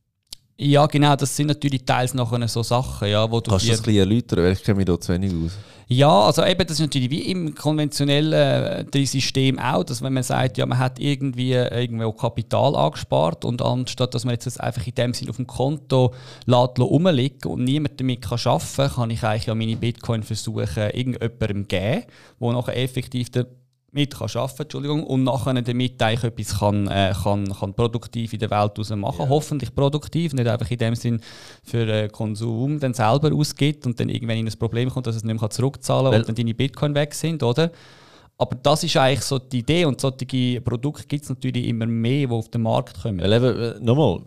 Ja, genau, das sind natürlich teils nachher so Sachen, ja, wo du... Kannst du das ein bisschen erläutern, weil ich kenne mich da zu wenig aus. Ja, also eben, das ist natürlich wie im konventionellen äh, System auch, dass wenn man sagt, ja, man hat irgendwie äh, irgendwo Kapital angespart und anstatt, dass man jetzt das einfach in dem Sinne auf dem Konto lässt, rumliegen und niemand damit kann arbeiten kann, kann ich eigentlich ja meine Bitcoin versuchen, irgendjemandem geben, wo nachher effektiv der mit kann arbeiten Entschuldigung, und nachher damit eigentlich etwas kann, äh, kann, kann produktiv in der Welt raus machen. Yeah. Hoffentlich produktiv, nicht einfach in dem Sinn für äh, Konsum dann selber ausgibt und dann irgendwann in ein Problem kommt, dass es nicht mehr zurückzahlen kann und dann deine Bitcoin weg sind, oder? Aber das ist eigentlich so die Idee und solche Produkte gibt es natürlich immer mehr, die auf den Markt kommen. Weil eben, äh, nochmal,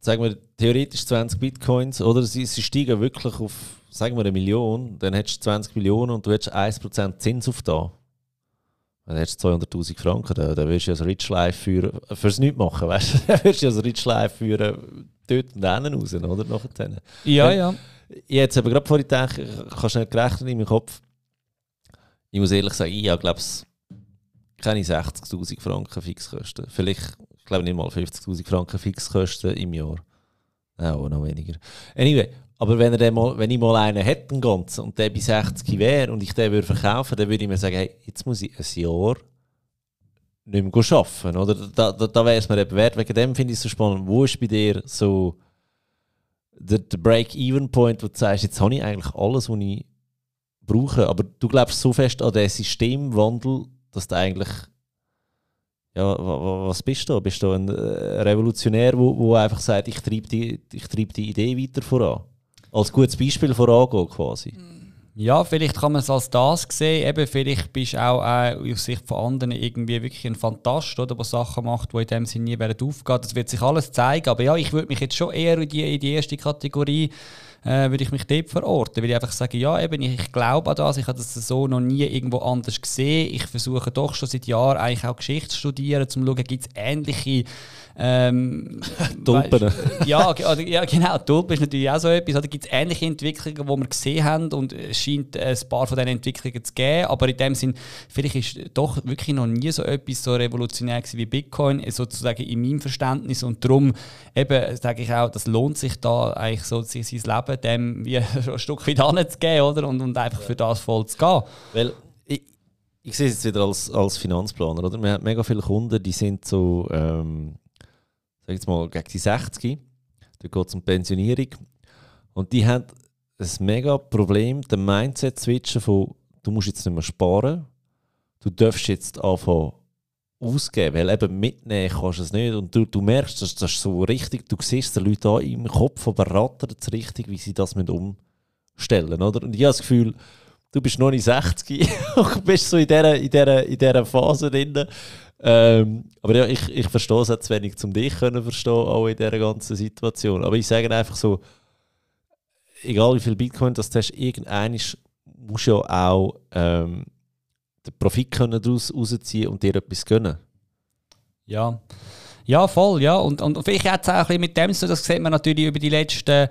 sagen wir theoretisch 20 Bitcoins, oder sie, sie steigen wirklich auf, sagen wir, eine Million, dann hättest du 20 Millionen und du hättest 1% Zins auf da. Hättest du 200'000 Franken, dann, dann würdest du ja Rich Life führen, fürs Nichts machen, weißt du? Dann würdest du ja Rich Life führen, dort und dann raus, oder? Nachher. Ja, ja. ja. Hätte aber gerade vorhin gedacht, ich kann schnell gerechnet in meinem Kopf, ich muss ehrlich sagen, ich glaube keine 60'000 Franken Fixkosten. Vielleicht, ich glaube nicht mal 50'000 Franken Fixkosten im Jahr. Ja, auch noch weniger. Anyway, aber wenn, er mal, wenn ich mal einen hätte, ganzen, und der bei 60 wäre und ich den würde verkaufen, dann würde ich mir sagen, hey, jetzt muss ich ein Jahr nicht mehr arbeiten. Oder? Da, da, da wäre es mir eben wert. Wegen dem finde ich es so spannend. Wo ist bei dir so der, der Break-Even-Point, wo du sagst, jetzt habe ich eigentlich alles, was ich brauche. Aber du glaubst so fest an den Systemwandel, dass du eigentlich ja, was bist du? Bist du ein äh, Revolutionär, der einfach sagt, ich treibe die, treib die Idee weiter voran? Als gutes Beispiel vorangehen quasi. Ja, vielleicht kann man es als das sehen. Eben, vielleicht bist du auch äh, aus Sicht von anderen irgendwie wirklich ein Fantast, oder, der Sachen macht, die in dem Sinne nie werden aufgehen. Das wird sich alles zeigen. Aber ja, ich würde mich jetzt schon eher in die, in die erste Kategorie äh, würde ich mich dort verorten. Weil ich einfach sage, ja, eben, ich glaube an das, ich habe das so noch nie irgendwo anders gesehen. Ich versuche doch schon seit Jahren eigentlich auch Geschichte zu studieren, um zu schauen, gibt es ähnliche ähm, Tulpen. ja, ja, genau. Tulpen ist natürlich auch so etwas. Da gibt es ähnliche Entwicklungen, die wir gesehen haben und es scheint ein paar von diesen Entwicklungen zu geben. Aber in dem Sinn, vielleicht ist doch wirklich noch nie so etwas so revolutionär wie Bitcoin, sozusagen in meinem Verständnis. Und darum eben sage ich auch, das lohnt sich da eigentlich so sein Leben dem wie ein Stück weit anzugeben oder? Und, und einfach für das voll zu gehen. Weil ich, ich sehe es jetzt wieder als, als Finanzplaner. Oder? Wir haben mega viele Kunden, die sind so ähm, sag jetzt mal, gegen die 60. Da geht es um Pensionierung. Und die haben ein mega Problem, den Mindset switchen von, du musst jetzt nicht mehr sparen, du darfst jetzt anfangen ausgeben, weil eben mitnehmen kannst du es nicht. Und du, du merkst, dass das so richtig, du siehst den Leuten an im Kopf, aber rattert es richtig, wie sie das umstellen müssen. Oder? Und ich habe das Gefühl, du bist noch nicht 60 und bist so in dieser, in dieser, in dieser Phase drin, ähm, aber ja, ich, ich verstehe es zu wenig, um dich können verstehen, auch in dieser ganzen Situation. Aber ich sage einfach so, egal wie viel Bitcoin das du hast, irgendein musst ja auch ähm, den Profit können daraus rausziehen und dir etwas gönnen. Ja. Ja, voll, ja. Und, und vielleicht hat es auch ein bisschen mit dem so, das sieht man natürlich über die letzten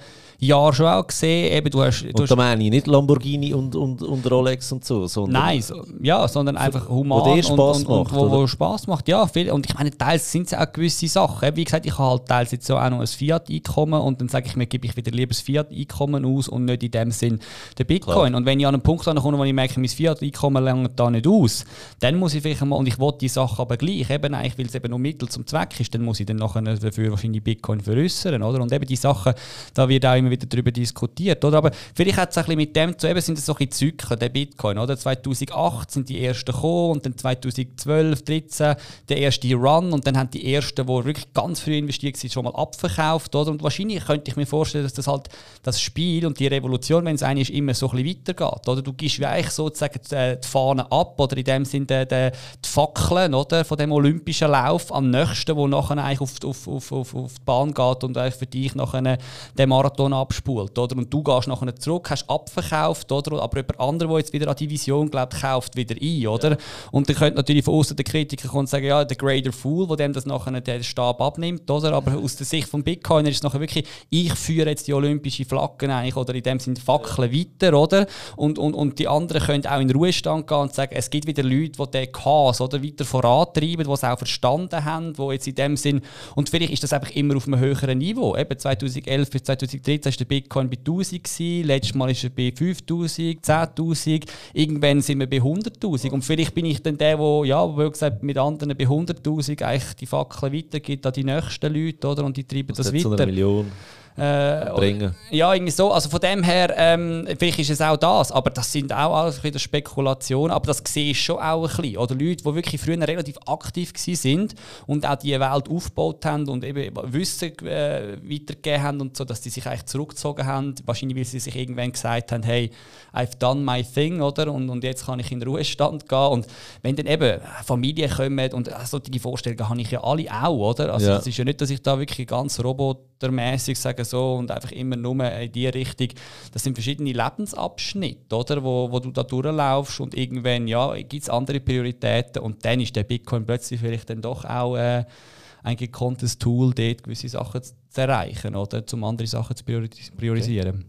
Jahre schon auch gesehen. Eben, du hast, du und da meine ich nicht Lamborghini und, und, und Rolex und so, sondern... Nein, so, ja, sondern einfach human wo dir Spaß und, und, macht, und wo, wo Spaß macht. Ja, viel, und ich meine, teils sind es auch gewisse Sachen. Wie gesagt, ich habe halt teils jetzt so auch noch ein Fiat-Einkommen und dann sage ich mir, gebe ich wieder lieber das Fiat-Einkommen aus und nicht in dem Sinn den Bitcoin. Klar. Und wenn ich an einen Punkt ankomme, wo ich merke, mein Fiat-Einkommen langt da nicht aus, dann muss ich vielleicht mal, und ich will die Sachen aber gleich, eben eigentlich, weil es eben nur Mittel zum Zweck ist, dann muss ich dann nachher dafür wahrscheinlich Bitcoin veräußern, oder? Und eben die Sachen, da wird auch immer wieder darüber diskutiert. Oder? Aber vielleicht hat es ein bisschen mit dem zu eben sind es so Zyklen, der Bitcoin. Oder? 2008 sind die ersten gekommen und dann 2012, 2013 der erste Run und dann haben die ersten, die wirklich ganz früh investiert sind, schon mal abverkauft. Oder? Und wahrscheinlich könnte ich mir vorstellen, dass das halt das Spiel und die Revolution, wenn es eine ist, immer so ein bisschen weitergeht. Oder? Du gibst wie eigentlich sozusagen die Fahne ab oder in dem Sinne die, die Fackeln oder? von dem olympischen Lauf am nächsten, wo nachher eigentlich auf, auf, auf, auf, auf die Bahn geht und für dich nachher den Marathon abspult. Oder? Und du gehst nachher zurück, hast abverkauft, oder? aber über andere, die jetzt wieder an die Vision glaubt, kauft wieder ein. Oder? Ja. Und dann könnte natürlich von außen der Kritiker kommen und sagen, ja, der Greater Fool, der dem das nachher den Stab abnimmt. Oder? Aber aus der Sicht von Bitcoiner ist es nachher wirklich, ich führe jetzt die olympische Flaggen eigentlich, oder in dem sind Fackeln weiter. Oder? Und, und, und die anderen können auch in den Ruhestand gehen und sagen, es gibt wieder Leute, die den Chaos oder, weiter vorantreiben, die es auch verstanden haben, die jetzt in dem Sinn, und vielleicht ist das einfach immer auf einem höheren Niveau. Eben 2011 bis 2013 ist der Bitcoin bei 1000 gewesen, letztes Mal ist er bei 5000, 10.000, irgendwann sind wir bei 100.000 und vielleicht bin ich dann der, der, ja, wie gesagt, mit anderen bei 100.000 eigentlich die Fackeln weitergibt an die nächsten Leute, oder? Und die treiben das, das weiter. Eine Million. Äh, bringen. Ja, irgendwie so. Also von dem her, ähm, vielleicht ist es auch das, aber das sind auch alles wieder Spekulationen. Aber das sehe ich schon auch ein bisschen. Oder Leute, die wirklich früher relativ aktiv sind und auch die Welt aufgebaut haben und eben Wissen äh, weitergegeben haben und so, dass die sich eigentlich zurückgezogen haben. Wahrscheinlich, weil sie sich irgendwann gesagt haben, hey, I've done my thing, oder? Und, und jetzt kann ich in den Ruhestand gehen. Und wenn dann eben Familien kommen und solche Vorstellungen habe ich ja alle auch, oder? Also es ja. ist ja nicht, dass ich da wirklich ganz robotermäßig sage so und einfach immer nur in die Richtung. Das sind verschiedene Lebensabschnitte, oder? Wo, wo du da durchlaufst und irgendwann, ja, gibt es andere Prioritäten und dann ist der Bitcoin plötzlich vielleicht dann doch auch äh, ein gekonntes Tool, dort gewisse Sachen zu, erreichen oder um andere Sachen zu priorisieren. Okay.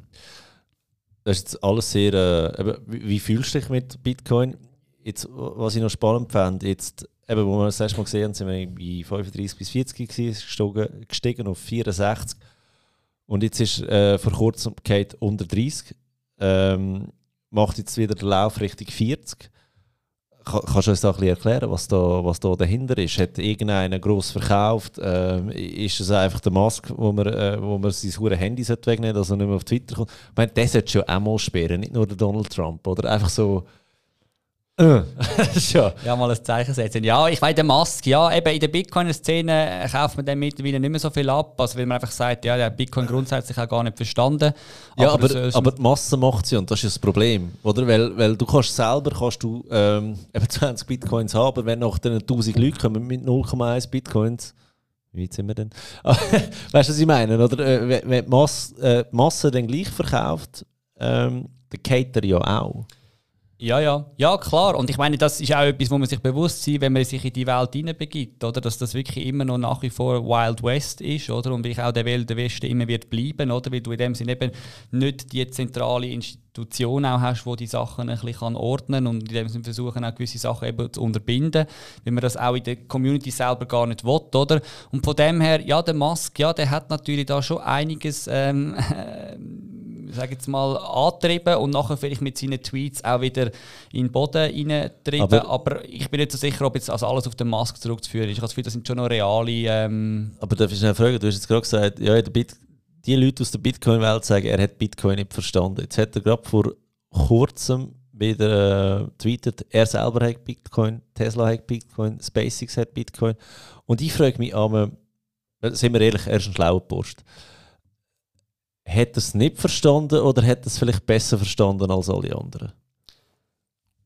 Das ist jetzt alles sehr. Äh, wie fühlst du dich mit Bitcoin? Jetzt, was ich noch spannend fand, jetzt, eben, wo wir das erste Mal gesehen haben, sind wir bei 35 bis 40 gewesen, gestiegen auf 64. Und jetzt ist äh, vor kurzem Kate unter 30. Ähm, macht jetzt wieder den Lauf Richtung 40. Kannst du uns da ein bisschen erklären, was da, was da dahinter ist? Hat irgendeiner gross verkauft? Ähm, ist es einfach der Mask, wo man, äh, wo man sein hure Handy wegnehmen sollte, dass er nicht mehr auf Twitter kommt? Ich meine, der sollte schon einmal sperren, nicht nur der Donald Trump. Oder einfach so äh. ja, mal ein Zeichen setzen. Ja, ich weiß, der Mask, ja, eben in der Bitcoin-Szene kauft man dann mittlerweile nicht mehr so viel ab, also weil man einfach sagt, ja, der Bitcoin grundsätzlich auch gar nicht verstanden. Ja, aber, aber, aber die Masse macht sie und das ist das Problem, oder? Weil, weil du kannst selber kannst du, ähm, eben 20 Bitcoins haben, aber wenn nach den 1000 Leute kommen mit 0,1 Bitcoins, wie sind wir denn? weißt du, was ich meine? Oder äh, wenn die Masse, äh, die Masse dann gleich verkauft, ähm, der Cater ja auch. Ja, ja, ja, klar. Und ich meine, das ist auch etwas, wo man sich bewusst sein, wenn man sich in die Welt hineinbegibt, oder? Dass das wirklich immer noch nach wie vor Wild West ist, oder? Und wie auch der Wilde Westen immer wird bleiben, oder? Weil du in dem Sinne eben nicht die zentrale Institution auch hast, die die Sachen ein bisschen ordnen kann und in dem Sinne versuchen auch gewisse Sachen eben zu unterbinden, wenn man das auch in der Community selber gar nicht will, oder? Und von dem her, ja, der Musk, ja, der hat natürlich da schon einiges ähm, sage jetzt mal, antrieben und nachher vielleicht mit seinen Tweets auch wieder in den Boden reintrieben. Aber, aber, ich bin nicht so sicher, ob jetzt also alles auf den Mask zurückzuführen ist. Ich habe das Gefühl, das sind schon noch reale... Ähm aber darf ich eine Frage? Du hast jetzt gerade gesagt, ja, die Leute aus der Bitcoin-Welt sagen, er hat Bitcoin nicht verstanden. Jetzt hat er gerade vor kurzem wieder äh, tweetet, er selber hat Bitcoin, Tesla hat Bitcoin, SpaceX hat Bitcoin. Und ich frage mich an, äh, sind wir ehrlich, er ist ein schlauer Post hat es nicht verstanden oder hat es vielleicht besser verstanden als alle anderen?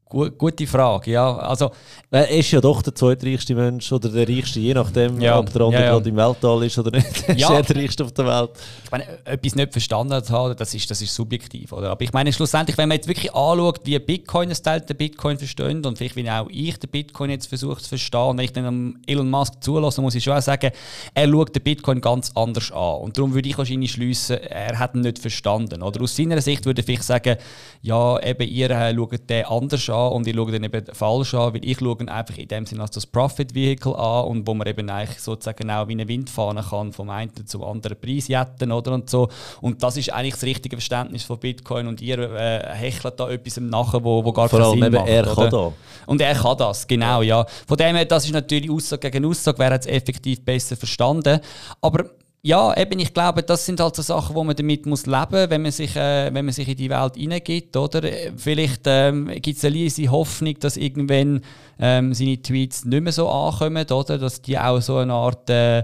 Gute Frage, ja. Also, er ist ja doch der zweitreichste Mensch oder der reichste, je nachdem, ja, ob der andere ja, ja. gerade im Weltall ist oder nicht. Er ja. ist der reichste auf der Welt. Ich meine, etwas nicht verstanden zu haben, das ist, das ist subjektiv. Oder? Aber ich meine, schlussendlich, wenn man jetzt wirklich anschaut, wie Bitcoin es Teil der Bitcoin versteht und vielleicht wie auch ich den Bitcoin jetzt versuche zu verstehen, und wenn ich dann Elon Musk zulasse, muss ich schon auch sagen, er schaut den Bitcoin ganz anders an. Und darum würde ich wahrscheinlich schließen, er hat ihn nicht verstanden. Oder aus seiner Sicht würde ich vielleicht sagen, ja, eben ihr äh, schaut den anders an an und ich schaue dann eben falsch an, weil ich schaue einfach in dem Sinne als das Profit Vehicle an und wo man eben eigentlich sozusagen auch wie eine Windfahne kann vom einen zum anderen Preis jetten oder und so und das ist eigentlich das richtige Verständnis von Bitcoin und ihr äh, hechelt da etwas nachher, wo, wo gar Vor keinen Sinn macht. er kann da. Und er kann das, genau, ja. Von dem her, das ist natürlich Aussage gegen Aussage, wer hat es effektiv besser verstanden, aber ja, eben, ich glaube, das sind halt so Sachen, wo man damit muss leben wenn man sich, äh, wenn man sich in die Welt hineingibt, oder? Vielleicht ähm, gibt es eine leise Hoffnung, dass irgendwann ähm, seine Tweets nicht mehr so ankommen, oder? Dass die auch so eine Art äh,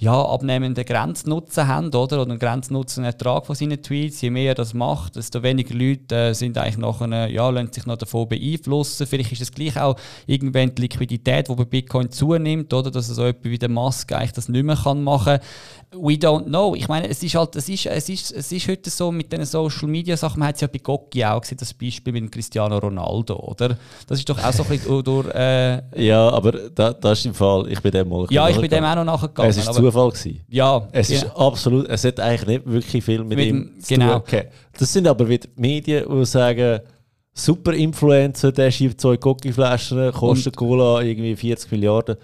ja, abnehmenden Grenznutzen haben oder, oder einen Grenznutzenertrag von seinen Tweets. Je mehr er das macht, desto weniger Leute äh, sind eigentlich nachher, ja, lassen sich noch davon beeinflussen. Vielleicht ist es gleich auch irgendwann die Liquidität, die bei Bitcoin zunimmt, oder, dass so jemand wie der Musk eigentlich das nicht mehr kann machen kann. We don't know. Ich meine, es ist halt, es ist, es ist, es ist heute so mit den Social Media Sachen, man hat es ja bei Gocki auch gesehen, das Beispiel mit Cristiano Ronaldo, oder? Das ist doch auch so ein bisschen durch... Äh, ja, aber da, das ist im Fall, ich bin dem mal... Ja, ich bin dem auch noch nachgegangen. Es ist Zufall gewesen. Ja. Es ist absolut, es hat eigentlich nicht wirklich viel mit, mit ihm zu genau. tun. Das sind aber wieder Medien, die sagen, super Influencer, der schiebt zwei Cookie-Flaschen, kostet Cola irgendwie 40 Milliarden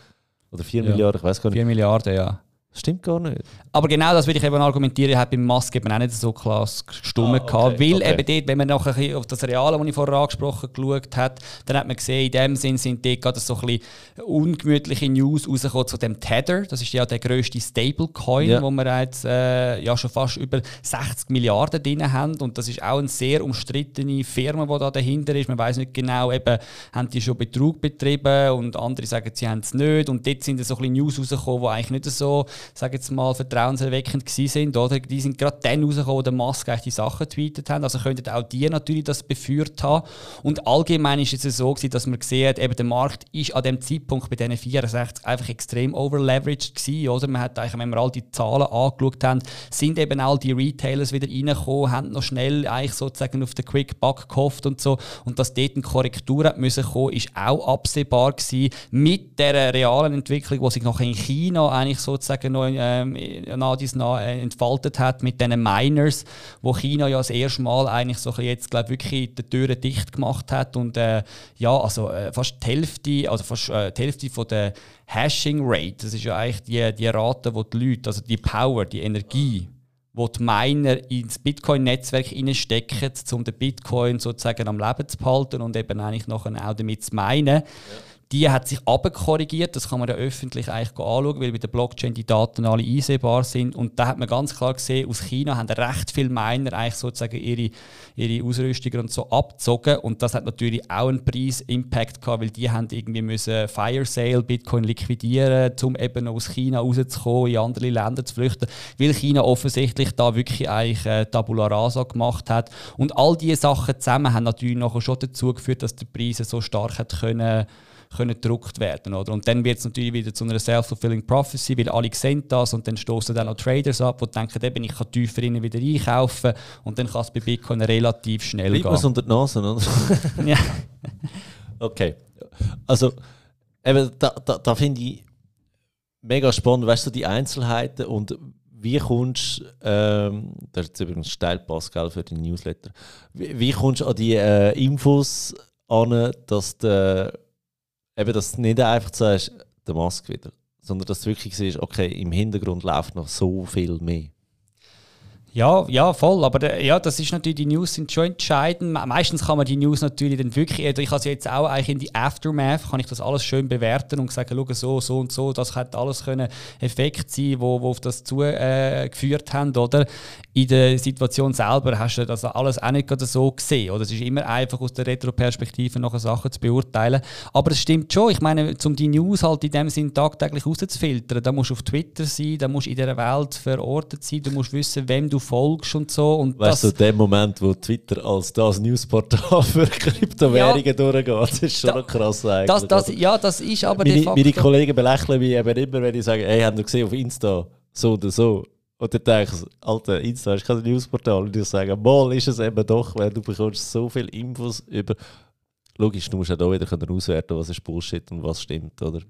oder 4 ja. Milliarden, ich weiß gar nicht. 4 Milliarden, ja. Stimmt gar nicht. Aber genau das würde ich eben argumentieren, hat beim Musk eben auch nicht so klasse gestummen ah, okay, gehabt. Weil okay. eben dort, wenn man noch ein bisschen auf das Reale, das ich vorher angesprochen geschaut hat, dann hat man gesehen, in dem Sinn sind dort gerade so ein bisschen ungemütliche News rausgekommen zu dem Tether. Das ist ja der grösste Stablecoin, ja. wo wir jetzt äh, ja schon fast über 60 Milliarden drin haben. Und das ist auch eine sehr umstrittene Firma, die da dahinter ist. Man weiß nicht genau, eben, haben die schon Betrug betrieben und andere sagen, sie haben es nicht. Und dort sind so ein bisschen News rausgekommen, die eigentlich nicht so sage jetzt mal, vertrauenserweckend sind, oder? Die sind gerade dann rausgekommen, wo der Musk die Sachen getweetet haben. Also könnten auch die natürlich das beführt haben. Und allgemein ist es so gewesen, dass man gesehen hat, eben der Markt ist an dem Zeitpunkt bei diesen 64 einfach extrem overleveraged gewesen, oder? Man hat eigentlich, wenn wir all die Zahlen angeschaut haben, sind eben all die Retailers wieder reingekommen, haben noch schnell eigentlich sozusagen auf den Quick Buck gehofft und so. Und dass dort eine Korrektur hat müssen kommen, ist auch absehbar gewesen. Mit der realen Entwicklung, die sich noch in China eigentlich sozusagen noch ähm, nach dies nach äh, entfaltet hat mit den Miners, wo China ja das erste Mal eigentlich so jetzt glaube wirklich die Türen dicht gemacht hat und äh, ja also äh, fast die Hälfte also fast äh, die Hälfte von der Hashing Rate, das ist ja eigentlich die, die Rate, wo die Leute, also die Power, die Energie wo die Miner ins Bitcoin-Netzwerk stecken, um den Bitcoin sozusagen am Leben zu behalten und eben eigentlich nachher auch damit zu meinen. Ja die hat sich abkorrigiert. Das kann man ja öffentlich eigentlich anschauen, weil bei der Blockchain die Daten alle einsehbar sind. Und da hat man ganz klar gesehen, aus China haben recht viele Miner eigentlich sozusagen ihre, ihre Ausrüstung und so abgezogen. Und das hat natürlich auch einen Preis-Impact gehabt, weil die haben irgendwie müssen Fire Sale Bitcoin liquidieren, um eben aus China rauszukommen, in andere Länder zu flüchten, weil China offensichtlich da wirklich eigentlich äh, Tabula Rasa gemacht hat. Und all diese Sachen zusammen haben natürlich nachher schon dazu geführt, dass die Preise so stark hat können können gedruckt werden. Oder? Und dann wird es natürlich wieder zu einer self-fulfilling prophecy, weil alle sehen das und dann stoßen dann auch Traders ab, die denken, eben, ich kann tiefer wieder einkaufen und dann kann es bei Bitcoin relativ schnell Bleibt gehen. unter die Nase, oder? ja. Okay. Also, eben, da, da, da finde ich mega spannend, weißt du, die Einzelheiten und wie kommst du, ähm, das ist übrigens Steilpass gell, für den Newsletter, wie, wie kommst du an die äh, Infos an, dass der eben, dass du nicht einfach sagst, der Mask wieder, sondern dass du wirklich siehst, okay, im Hintergrund läuft noch so viel mehr. Ja, ja, voll. Aber der, ja, das ist natürlich, die News sind schon entscheidend. Meistens kann man die News natürlich dann wirklich, ich habe sie jetzt auch eigentlich in die Aftermath, kann ich das alles schön bewerten und sagen, schau, so, so und so, das hätte alles können Effekt sein, wo, wo auf das zugeführt äh, haben, oder? In der Situation selber hast du das alles auch nicht so gesehen, oder? Es ist immer einfach aus der Retro-Perspektive noch Sachen zu beurteilen. Aber es stimmt schon, ich meine, um die News halt in dem Sinn tagtäglich rauszufiltern, da musst du auf Twitter sein, da musst du in dieser Welt verortet sein, du musst wissen, wem du folgst und so. Und weißt du, dem Moment, wo Twitter als das Newsportal für Kryptowährungen ja, durchgeht, das ist schon da, krass eigentlich. Das, das, ja, das ist aber meine, meine Kollegen belächeln mich eben immer, wenn ich sage, hey, habt ihr gesehen auf Insta, so oder so. Und dann denke ich, Alter, Insta ist kein Newsportal. Und ich sage, mal ist es eben doch, weil du bekommst so viele Infos über... Logisch, du musst ja da wieder auswerten, was ist Bullshit und was stimmt, oder?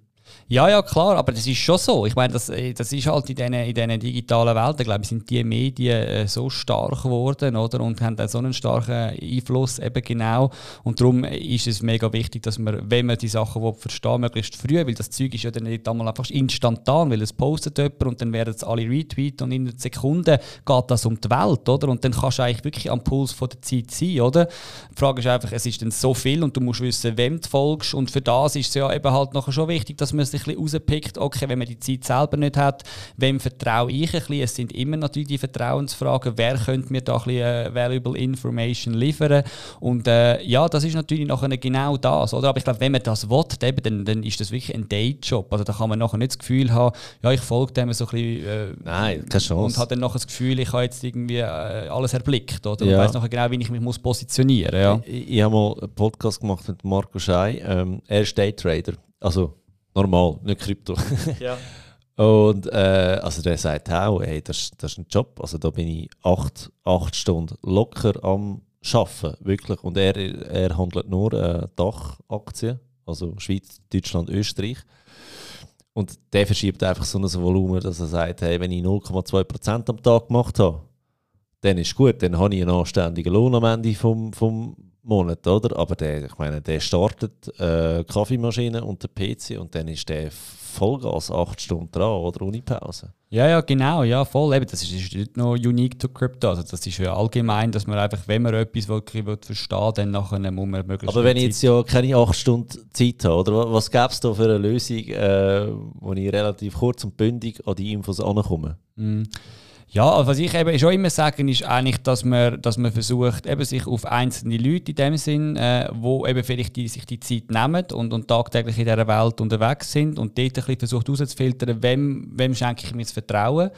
Ja, ja, klar, aber das ist schon so. Ich meine, das, äh, das ist halt in diesen, in diesen digitalen Welten, glaube ich, sind die Medien äh, so stark geworden, oder? Und haben dann so einen starken Einfluss eben genau. Und darum ist es mega wichtig, dass man, wenn man die Sachen will, verstehen möglichst früh, weil das Zeug ist ja dann nicht einmal einfach instantan, weil es postet jemand und dann werden es alle retweeten und in einer Sekunde geht das um die Welt, oder? Und dann kannst du eigentlich wirklich am Puls von der Zeit sein, oder? Die Frage ist einfach, es ist dann so viel und du musst wissen, wem du folgst und für das ist es ja eben halt nachher schon wichtig, dass man sich ein bisschen rauspickt, okay, wenn man die Zeit selber nicht hat, wem vertraue ich ein bisschen? Es sind immer natürlich die Vertrauensfragen, wer könnte mir da ein bisschen äh, valuable information liefern? Und äh, ja, das ist natürlich nachher genau das, oder? Aber ich glaube, wenn man das will, eben, dann, dann ist das wirklich ein Dayjob. Also da kann man nachher nicht das Gefühl haben, ja, ich folge dem so ein bisschen äh, Nein, keine Chance. und hat dann nachher das Gefühl, ich habe jetzt irgendwie äh, alles erblickt, oder? Ja. Und weiß nachher genau, wie ich mich muss positionieren muss. Ja. Ich, ich habe mal einen Podcast gemacht mit Marco Schei. Ähm, er ist Daytrader. Also normal, nicht Krypto. ja. Und äh, also der sagt auch, hey, das, das ist ein Job. Also da bin ich acht, acht Stunden locker am Arbeiten, wirklich. Und er, er handelt nur äh, Dachaktien, also Schweiz, Deutschland, Österreich. Und der verschiebt einfach so ein Volumen, dass er sagt, hey, wenn ich 0,2% am Tag gemacht habe, dann ist gut, dann habe ich einen anständigen Lohn am Ende vom, vom Monat, oder? Aber der, ich meine, der startet äh, Kaffeemaschine und der PC und dann ist der Vollgas acht Stunden dran oder ohne Pause. Ja, ja, genau, ja, voll. Eben, das ist, ist nicht nur unique to Crypto. Also das ist ja allgemein, dass man einfach, wenn man etwas wirklich will verstehen dann nachher muss man möglichst Aber wenn ich jetzt ja keine acht Stunden Zeit habe, oder was gäbe es da für eine Lösung, äh, wo ich relativ kurz und bündig an die Infos ankomme? Mm. Ja, also was ich eben schon immer sage, ist eigentlich, dass man, dass man versucht, eben sich auf einzelne Leute in dem Sinn, äh, wo eben vielleicht die, sich die Zeit nehmen und, und tagtäglich in dieser Welt unterwegs sind und dort ein bisschen versucht herauszufiltern, wem, wem schenke ich mir das Vertrauen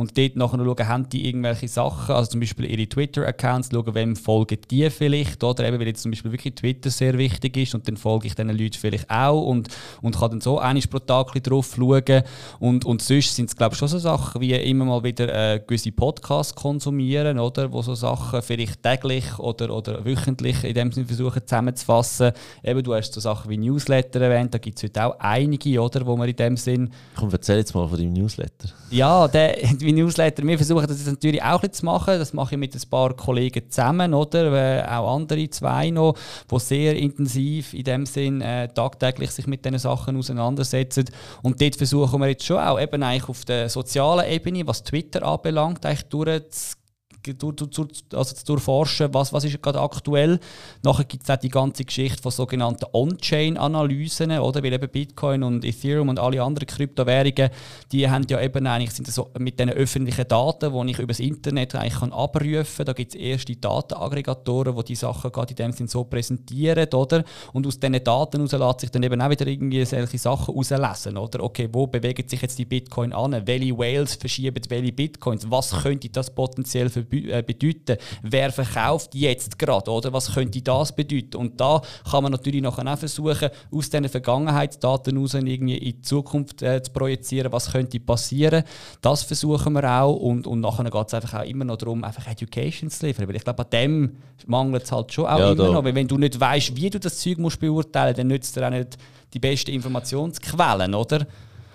und dort nachher schauen, haben die irgendwelche Sachen, also zum Beispiel ihre Twitter-Accounts, schauen, wem folgen die vielleicht, oder eben, weil jetzt zum Beispiel wirklich Twitter sehr wichtig ist und dann folge ich diesen Leuten vielleicht auch und, und kann dann so einmal pro Tag drauf schauen und, und sonst sind es glaube ich schon so Sachen wie immer mal wieder äh, gewisse Podcasts konsumieren, oder? Wo so Sachen vielleicht täglich oder, oder wöchentlich in dem Sinne versuchen zusammenzufassen. Eben, du hast so Sachen wie Newsletter erwähnt, da gibt es heute auch einige, oder? Wo man in dem Sinn... Komm, erzähl jetzt mal von deinem Newsletter. Ja, der Newsletter, wir versuchen das natürlich auch zu machen. Das mache ich mit ein paar Kollegen zusammen, oder? Äh, auch andere zwei noch, die sehr intensiv in dem Sinn äh, tagtäglich sich mit diesen Sachen auseinandersetzen. Und dort versuchen wir jetzt schon auch eben eigentlich auf der sozialen Ebene, was Twitter anbelangt, anbelangt, eigentlich durchzugehen durch, durch, also zu durchforschen, was, was ist gerade aktuell. Nachher gibt es auch die ganze Geschichte von sogenannten On-Chain-Analysen, oder? Weil eben Bitcoin und Ethereum und alle anderen Kryptowährungen, die haben ja eben eigentlich sind so mit den öffentlichen Daten, die ich über das Internet eigentlich kann abrufen kann. Da gibt es erste Datenaggregatoren, die die Sachen gerade in dem Sinn so präsentieren, oder? Und aus diesen Daten heraus sich dann eben auch wieder irgendwie solche Sachen herauslesen, oder? Okay, wo bewegen sich jetzt die Bitcoin an? Welche Whales verschieben welche Bitcoins? Was könnte das potenziell für bedeuten? Wer verkauft jetzt gerade, oder? Was könnte das bedeuten? Und da kann man natürlich nachher auch versuchen, aus diesen Vergangenheitsdaten heraus irgendwie in die Zukunft äh, zu projizieren, was könnte passieren. Das versuchen wir auch und, und nachher geht es einfach auch immer noch darum, einfach Education zu liefern. Weil ich glaube, an dem mangelt es halt schon auch ja, immer da. noch. Weil wenn du nicht weißt, wie du das Zeug musst beurteilen musst, dann nützt dir auch nicht die besten Informationsquellen, oder?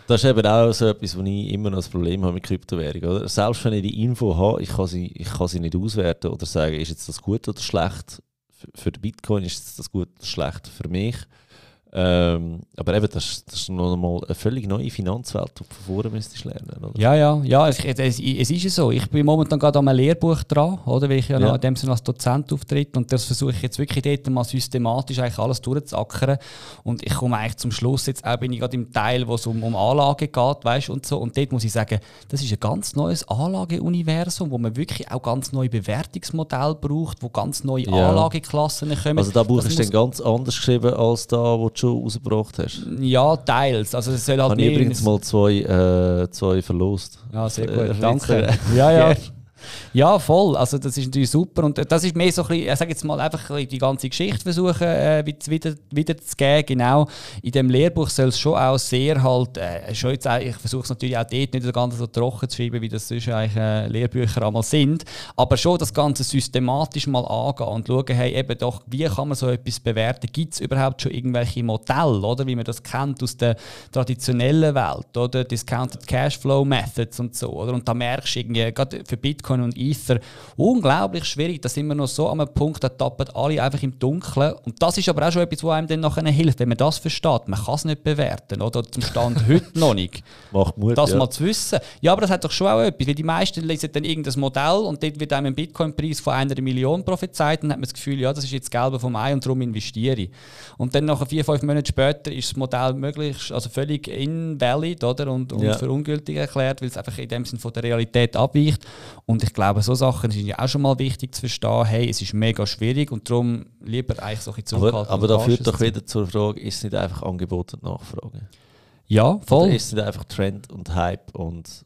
Das ist eben auch so etwas, wo ich immer noch das Problem habe mit Kryptowährung. Oder? Selbst wenn ich die Info habe, ich kann, sie, ich kann sie nicht auswerten oder sagen, ist jetzt das gut oder schlecht. Für, den Bitcoin ist das gut oder schlecht für mich. Ähm, aber eben, das, das ist noch mal eine völlig neue Finanzwelt, die du von vorne müsstest lernen. Oder? Ja, ja, ja es, es, es ist ja so. Ich bin momentan gerade an einem Lehrbuch dran, oder, weil ich ja, ja. Noch in dem Sinne als Dozent auftritt und das versuche ich jetzt wirklich dort mal systematisch eigentlich alles durchzuackern und ich komme eigentlich zum Schluss, jetzt auch bin ich gerade im Teil, wo es um, um Anlage geht, weißt, und so und dort muss ich sagen, das ist ein ganz neues Anlageuniversum, wo man wirklich auch ganz neue Bewertungsmodelle braucht, wo ganz neue ja. Anlageklassen kommen. Also da Buch ist dann ganz anders geschrieben als da, wo du schon rausgebracht hast? Ja, teils. Also es soll halt Habe ich übrigens mal zwei, äh, zwei verlost. Ja, sehr gut. Äh, Danke. Ja, ja. Ja, voll. Also das ist natürlich super. Und das ist mehr so ein bisschen, ich sage jetzt mal, einfach die ganze Geschichte versuchen äh, wieder, wieder zu geben. Genau. In dem Lehrbuch soll es schon auch sehr halt, äh, schon jetzt auch, ich versuche es natürlich auch dort nicht ganz so trocken zu schreiben, wie das sonst eigentlich äh, Lehrbücher einmal sind. Aber schon das Ganze systematisch mal angehen und schauen, hey, eben doch, wie kann man so etwas bewerten? Gibt es überhaupt schon irgendwelche Modelle, oder? Wie man das kennt aus der traditionellen Welt, oder? Discounted Cashflow Methods und so, oder? Und da merkst du irgendwie, gerade für Bitcoin und Ether. Unglaublich schwierig. Da sind wir noch so an einem Punkt, da tappen alle einfach im Dunkeln. Und das ist aber auch schon etwas, was einem dann nachher hilft, wenn man das versteht. Man kann es nicht bewerten, oder? Zum Stand heute noch nicht. Macht Mut, Das ja. mal zu wissen. Ja, aber das hat doch schon auch etwas, weil die meisten lesen dann irgendein Modell und dort wird einem ein Bitcoin-Preis von einer Million prophezeit und dann hat man das Gefühl, ja, das ist jetzt Gelbe vom Ei und darum investiere ich. Und dann nach vier, fünf Monaten später ist das Modell möglichst, also völlig invalid, oder? Und, und ja. für ungültig erklärt, weil es einfach in dem Sinn von der Realität abweicht. Und ich glaube, so Sachen sind ja auch schon mal wichtig zu verstehen. Hey, es ist mega schwierig und darum lieber eigentlich solche zurückhaltend. Aber, aber da führt doch wieder zur Frage, ist es nicht einfach Angebot und Nachfrage? Ja, voll. Oder ist es nicht einfach Trend und Hype und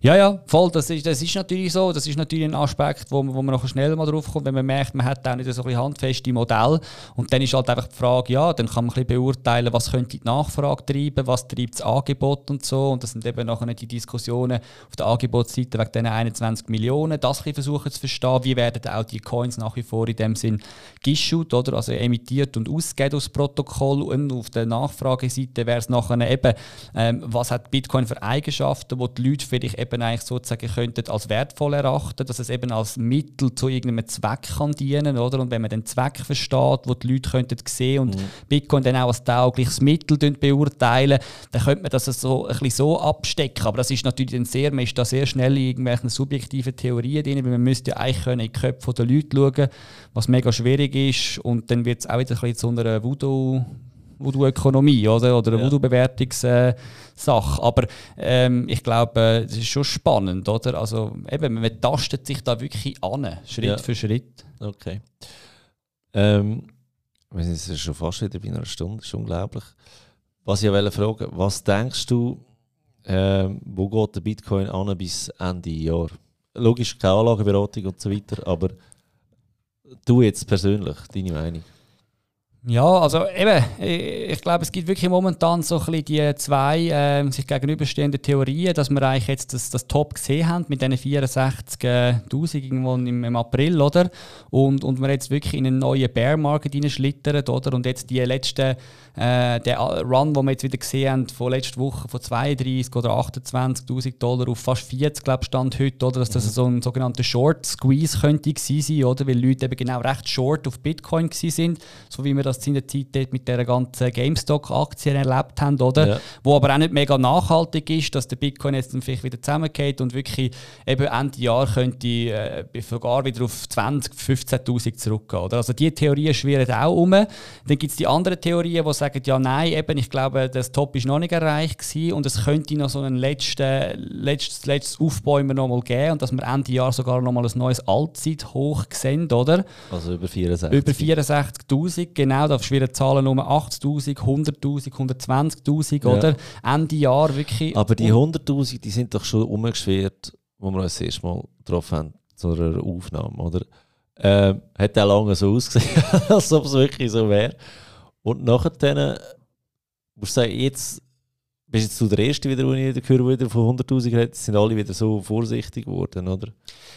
ja, ja, voll. Das ist, das ist natürlich so. Das ist natürlich ein Aspekt, wo, wo man noch schnell mal drauf kommt, wenn man merkt, man hat auch nicht so ein handfeste Modell. Und dann ist halt einfach die Frage, ja, dann kann man ein bisschen beurteilen, was könnte die Nachfrage treiben, was treibt das Angebot und so. Und das sind eben nachher die Diskussionen auf der Angebotsseite wegen diesen 21 Millionen. Das ein versuchen zu verstehen, wie werden auch die Coins nach wie vor in dem Sinn geshoot, oder? Also emittiert und ausgegeben aus Protokoll. Und auf der Nachfrageseite wäre es nachher eben, ähm, was hat Bitcoin für Eigenschaften, wo die Leute vielleicht wirklich eben eigentlich sozusagen könnten als wertvoll erachten, dass es eben als Mittel zu irgendeinem Zweck kann dienen, oder? Und wenn man den Zweck versteht, wo die Leute könnten sehen und mhm. Bitcoin dann auch als taugliches Mittel beurteilen, dann könnte man das so ein bisschen so abstecken. Aber das ist natürlich dann sehr, man ist da sehr schnell in irgendwelchen subjektiven Theorien drin, weil man müsste ja eigentlich können in die Köpfe der Leute schauen, was mega schwierig ist und dann wird es auch wieder ein bisschen zu einer Voodoo Voodoo-Ökonomie oder, oder eine ja. Voodoo-Bewertungssache. Aber ähm, ich glaube, es ist schon spannend. Oder? Also, eben, man tastet sich da wirklich an, Schritt ja. für Schritt. Okay. Ähm, wir sind schon fast wieder bei einer Stunde, das ist unglaublich. Was ich wollte fragen, was denkst du, ähm, wo geht der Bitcoin an bis Ende Jahr? Logisch keine Anlageberatung und so weiter, aber du jetzt persönlich, deine Meinung? Ja, also eben, ich glaube, es gibt wirklich momentan so ein bisschen die zwei äh, sich gegenüberstehenden Theorien, dass wir eigentlich jetzt das, das Top gesehen haben mit diesen 64'000 irgendwo im, im, April, oder? Und, und wir jetzt wirklich in einen neuen Bear Market hineinschlittern, oder? Und jetzt die letzten äh, der Run, den wir jetzt wieder gesehen haben, von letzter Woche von 32 oder 28.000 Dollar auf fast 40, glaube stand heute, oder? dass das mhm. so ein sogenannter Short Squeeze könnte sein, oder? weil Leute eben genau recht short auf Bitcoin sind, so wie wir das in der Zeit dort mit der ganzen GameStop-Aktien erlebt haben, oder? Ja. wo aber auch nicht mega nachhaltig ist, dass der Bitcoin jetzt dann vielleicht wieder zusammengeht und wirklich eben Ende Jahr könnte äh, sogar wieder auf 20.000, 15.000 zurückgehen. Oder? Also diese Theorien schwirren auch um. Dann gibt es die anderen Theorien, die sagen, ja, nein, eben, ich glaube, das Top ist noch nicht erreicht gewesen und es könnte noch so ein letztes, letztes, letztes Aufbäumen noch mal geben und dass wir Ende Jahr sogar noch mal ein neues Allzeithoch sehen, oder? Also über 64. Über 64'000, genau, da schwirren Zahlen um 80'000, 100'000, 120'000, ja. oder? Ende Jahr wirklich. Aber die 100'000, die sind doch schon umgeschwert, wo wir uns das erste Mal getroffen haben, zu einer Aufnahme, oder? Ähm, hat auch lange so ausgesehen, als ob es wirklich so wäre. Und nachher dann, musst du sagen, jetzt bist du der Erste wieder, den ich höre, der wieder von 100'000 redet, sind alle wieder so vorsichtig geworden, oder?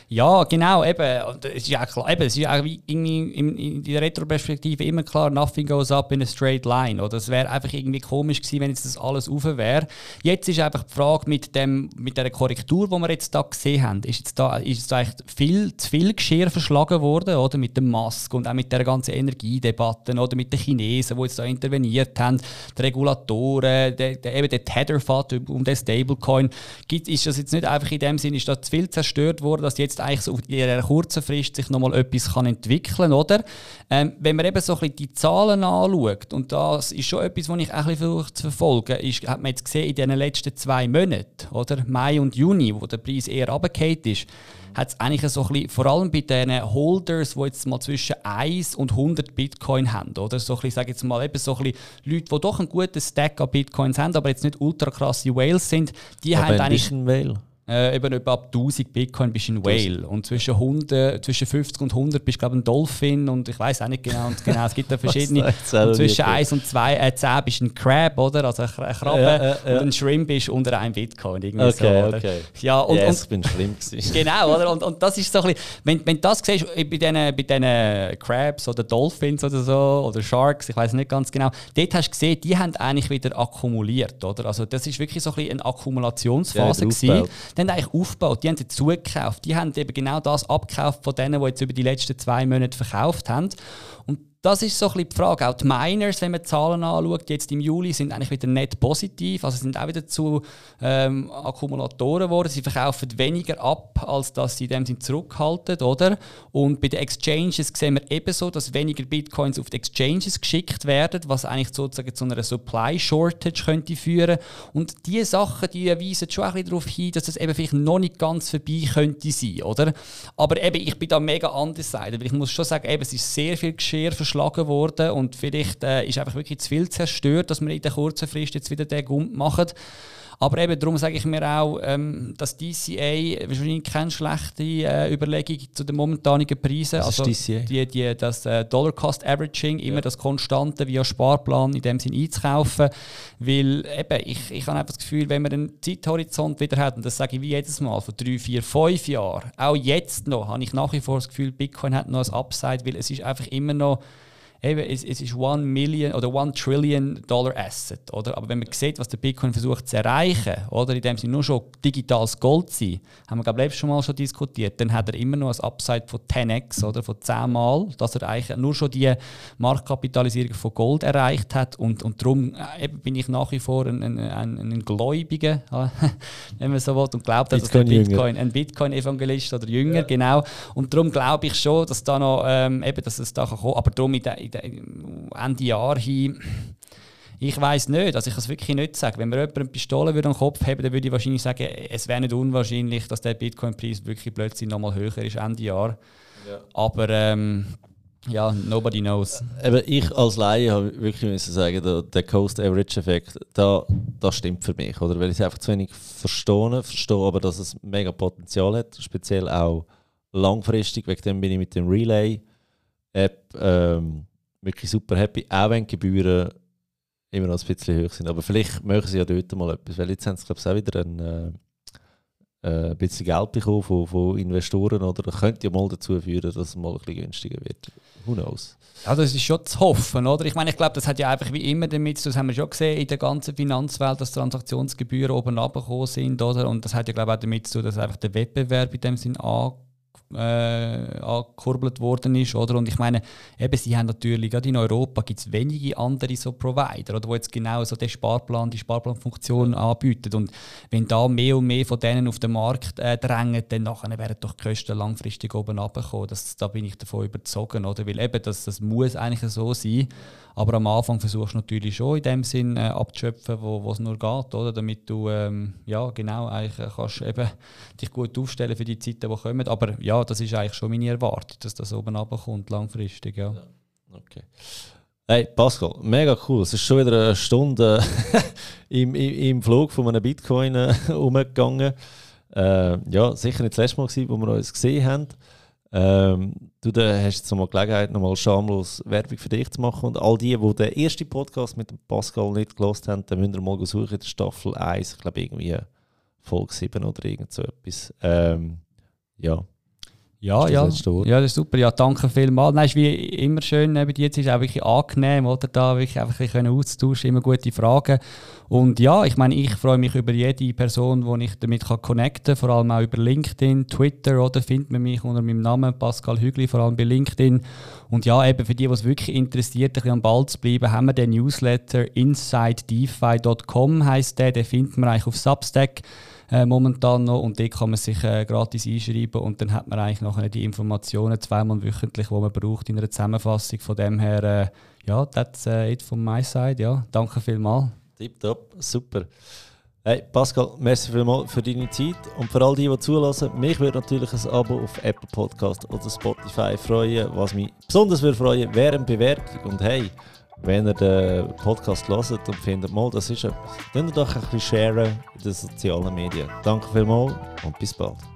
Ja, genau, eben. Es ist ja klar, eben, es ist ja irgendwie in, in der Retroperspektive immer klar, nothing goes up in a straight line. Oder es wäre einfach irgendwie komisch gewesen, wenn jetzt das alles auf wäre. Jetzt ist einfach die Frage mit, dem, mit der Korrektur, die wir jetzt da gesehen haben, ist jetzt da, ist jetzt echt viel, zu viel Geschirr verschlagen worden, oder? Mit dem Mask und auch mit der ganzen Energiedebatte, oder? Mit den Chinesen, die jetzt da interveniert haben, die Regulatoren, der, der, eben der Tether-Fat um den Stablecoin. Gibt, ist das jetzt nicht einfach in dem Sinne, ist da zu viel zerstört worden, dass jetzt eigentlich so in einer kurzen Frist sich nochmal etwas kann entwickeln kann, oder? Ähm, wenn man eben so ein bisschen die Zahlen anschaut, und das ist schon etwas, was ich ein versuche zu verfolgen, ist, hat man jetzt gesehen in den letzten zwei Monaten, oder? Mai und Juni, wo der Preis eher runtergefallen ist, hat es eigentlich so ein bisschen, vor allem bei den Holders, die jetzt mal zwischen 1 und 100 Bitcoin haben, oder? So ein bisschen, sage jetzt mal, eben so ein bisschen Leute, die doch einen guten Stack an Bitcoins haben, aber jetzt nicht ultra krasse Whales sind, die aber haben eigentlich... Ein Whale. Äh, eben etwa ab 1000 Bitcoin bist du ein Whale. Und zwischen, 100, zwischen 50 und 100 bist du, glaube ein Dolphin. Und ich weiß auch nicht genau. Und genau es gibt da verschiedene. und zwischen 1 und 2, äh, 10 bist du ein Crab, oder? Also ein Krabbe. Ja, ja, ja. Und ein Shrimp bist unter einem Bitcoin. Irgendwie okay, so, oder? okay. Ja, und, yes, und, ich bin Shrimp Genau, oder? Und, und das ist so ein bisschen, wenn, wenn du das siehst, bei diesen bei den Crabs oder Dolphins oder so, oder Sharks, ich weiß nicht ganz genau, dort hast du gesehen, die haben eigentlich wieder akkumuliert, oder? Also das ist wirklich so ein bisschen eine Akkumulationsphase gewesen die haben eigentlich aufgebaut, die haben zugekauft. Die haben eben genau das abgekauft von denen, die jetzt über die letzten zwei Monate verkauft haben. Das ist so ein bisschen die Frage. Auch die Miners, wenn man die Zahlen anschaut, jetzt im Juli, sind eigentlich wieder net positiv. Also sind auch wieder zu ähm, Akkumulatoren geworden. Sie verkaufen weniger ab, als dass sie dem sind zurückhalten, oder? Und bei den Exchanges sehen wir ebenso, dass weniger Bitcoins auf die Exchanges geschickt werden, was eigentlich sozusagen zu einer Supply Shortage könnte führen. Und diese Sachen, die weisen schon ein bisschen darauf hin, dass es eben vielleicht noch nicht ganz vorbei könnte sein, oder? Aber eben, ich bin da mega undecided, weil ich muss schon sagen, eben, es ist sehr viel Geschirr verschlagen worden und vielleicht äh, ist einfach wirklich zu viel zerstört, dass wir in der kurzen Frist jetzt wieder den Gump machen. Aber eben darum sage ich mir auch, ähm, dass DCA wahrscheinlich keine schlechte äh, Überlegung zu den momentanen Preisen. Was also? Die, die, das äh, Dollar Cost Averaging, immer ja. das Konstante via Sparplan in dem Sinn einzukaufen. Weil eben, ich, ich habe einfach das Gefühl, wenn man einen Zeithorizont wieder hat, und das sage ich wie jedes Mal, von drei, vier, fünf Jahren, auch jetzt noch, habe ich nach wie vor das Gefühl, Bitcoin hat noch ein Upside, weil es ist einfach immer noch eben, es, es ist One Million oder One Trillion Dollar Asset, oder? Aber wenn man sieht, was der Bitcoin versucht zu erreichen, oder? In dem Sinne nur schon digitales Gold sein, haben wir, glaube ich, schon mal schon diskutiert, dann hat er immer noch ein Upside von 10x, oder? Von 10 Mal, dass er eigentlich nur schon die Marktkapitalisierung von Gold erreicht hat und, und darum äh, bin ich nach wie vor ein, ein, ein, ein Gläubiger, wenn man so will, und glaube, dass Bitcoin Bitcoin, ein Bitcoin-Evangelist oder Jünger, ja. genau. Und darum glaube ich schon, dass da noch, ähm, eben, dass es da kann kommen, aber darum in, de, in de, Ende Jahr hin, ich weiß nicht, also ich kann es wirklich nicht sagen. Wenn mir jemand eine Pistole würde am Kopf haben, dann würde ich wahrscheinlich sagen, es wäre nicht unwahrscheinlich, dass der Bitcoin-Preis wirklich plötzlich nochmal höher ist Ende Jahr. Ja. Aber ähm, ja, nobody knows. Eben, ich als Laie habe wirklich müssen sagen, der, der Coast-Average-Effekt, da, das stimmt für mich, oder? Weil ich es einfach zu wenig verstehe, verstehe aber, dass es mega Potenzial hat, speziell auch langfristig. Wegen dem bin ich mit dem Relay-App ähm, wirklich super happy, auch wenn die Gebühren immer noch ein bisschen hoch sind. Aber vielleicht möchten sie ja dort mal etwas, weil jetzt haben sie, glaube ich, auch wieder ein, äh, äh, ein bisschen Geld bekommen von, von Investoren oder könnte ja mal dazu führen, dass es mal ein bisschen günstiger wird. Who knows? Ja, das ist schon zu hoffen, oder? Ich meine, ich glaube, das hat ja einfach wie immer damit zu das haben wir schon gesehen in der ganzen Finanzwelt, dass Transaktionsgebühren oben abgekommen sind, oder? Und das hat ja, glaube ich, auch damit zu tun, dass einfach der Wettbewerb in dem Sinn angekommen äh, angekurbelt worden ist. Oder? Und ich meine, eben, sie haben natürlich, gerade in Europa gibt es wenige andere so Provider, oder, die jetzt genau so den Sparplan, die Sparplanfunktion anbieten. Und wenn da mehr und mehr von denen auf den Markt äh, drängen, dann nachher werden doch die Kosten langfristig oben runterkommen. Das, da bin ich davon überzeugt. Oder? Weil eben, das, das muss eigentlich so sein. Aber am Anfang versuchst du natürlich schon in dem Sinn äh, abzuschöpfen, wo es nur geht, oder? damit du ähm, ja, genau eigentlich äh, kannst eben dich gut aufstellen für die Zeiten, die kommen. Aber ja, das ist eigentlich schon meine Erwartung, dass das oben runterkommt, langfristig. Ja. ja. Okay. Hey Pascal, mega cool. Es ist schon wieder eine Stunde im, im, im, Flug von einem Bitcoin umgegangen. Äh, ja, sicher nicht das letzte Mal, gewesen, wo wir uns gesehen haben. Ähm, du da hast jetzt nochmal Gelegenheit, nochmal schamlos Werbung für dich zu machen. Und all die, die den ersten Podcast mit Pascal nicht gelost haben, dann müsst ihr mal suchen in der Staffel 1, ich glaube irgendwie Folge 7 oder irgend so etwas. Ähm, ja. Ja, ja. ja, das ist super. Ja, danke vielmals. Nein, ist wie immer schön neben dir. Es ist auch wirklich angenehm, oder da wirklich einfach ein bisschen austauschen, immer gute Fragen. Und ja, ich meine, ich freue mich über jede Person, die ich damit kann connecten kann, vor allem auch über LinkedIn, Twitter, oder findet man mich unter meinem Namen Pascal Hügli, vor allem bei LinkedIn. Und ja, eben für die, die es wirklich interessiert, ein bisschen am Ball zu bleiben, haben wir den Newsletter insidedefi.com heißt der, den findet man eigentlich auf Substack äh, momentan noch und dort kann man sich äh, gratis einschreiben und dann hat man eigentlich nachher die Informationen zweimal wöchentlich, die man braucht in einer Zusammenfassung. Von dem her, äh, ja, that's uh, it from my side. Ja, danke vielmals. Tipptopp, super. Hey Pascal, merci vielmals für deine Zeit und für all die, die zulassen. Mich würde natürlich ein Abo auf Apple Podcast oder Spotify freuen. Was mich besonders würde freuen, wäre eine Bewertung. Und hey, wenn ihr den Podcast hört und findet, mal, das ist etwas, dann doch ein bisschen sharen in den sozialen Medien. Danke vielmals und bis bald.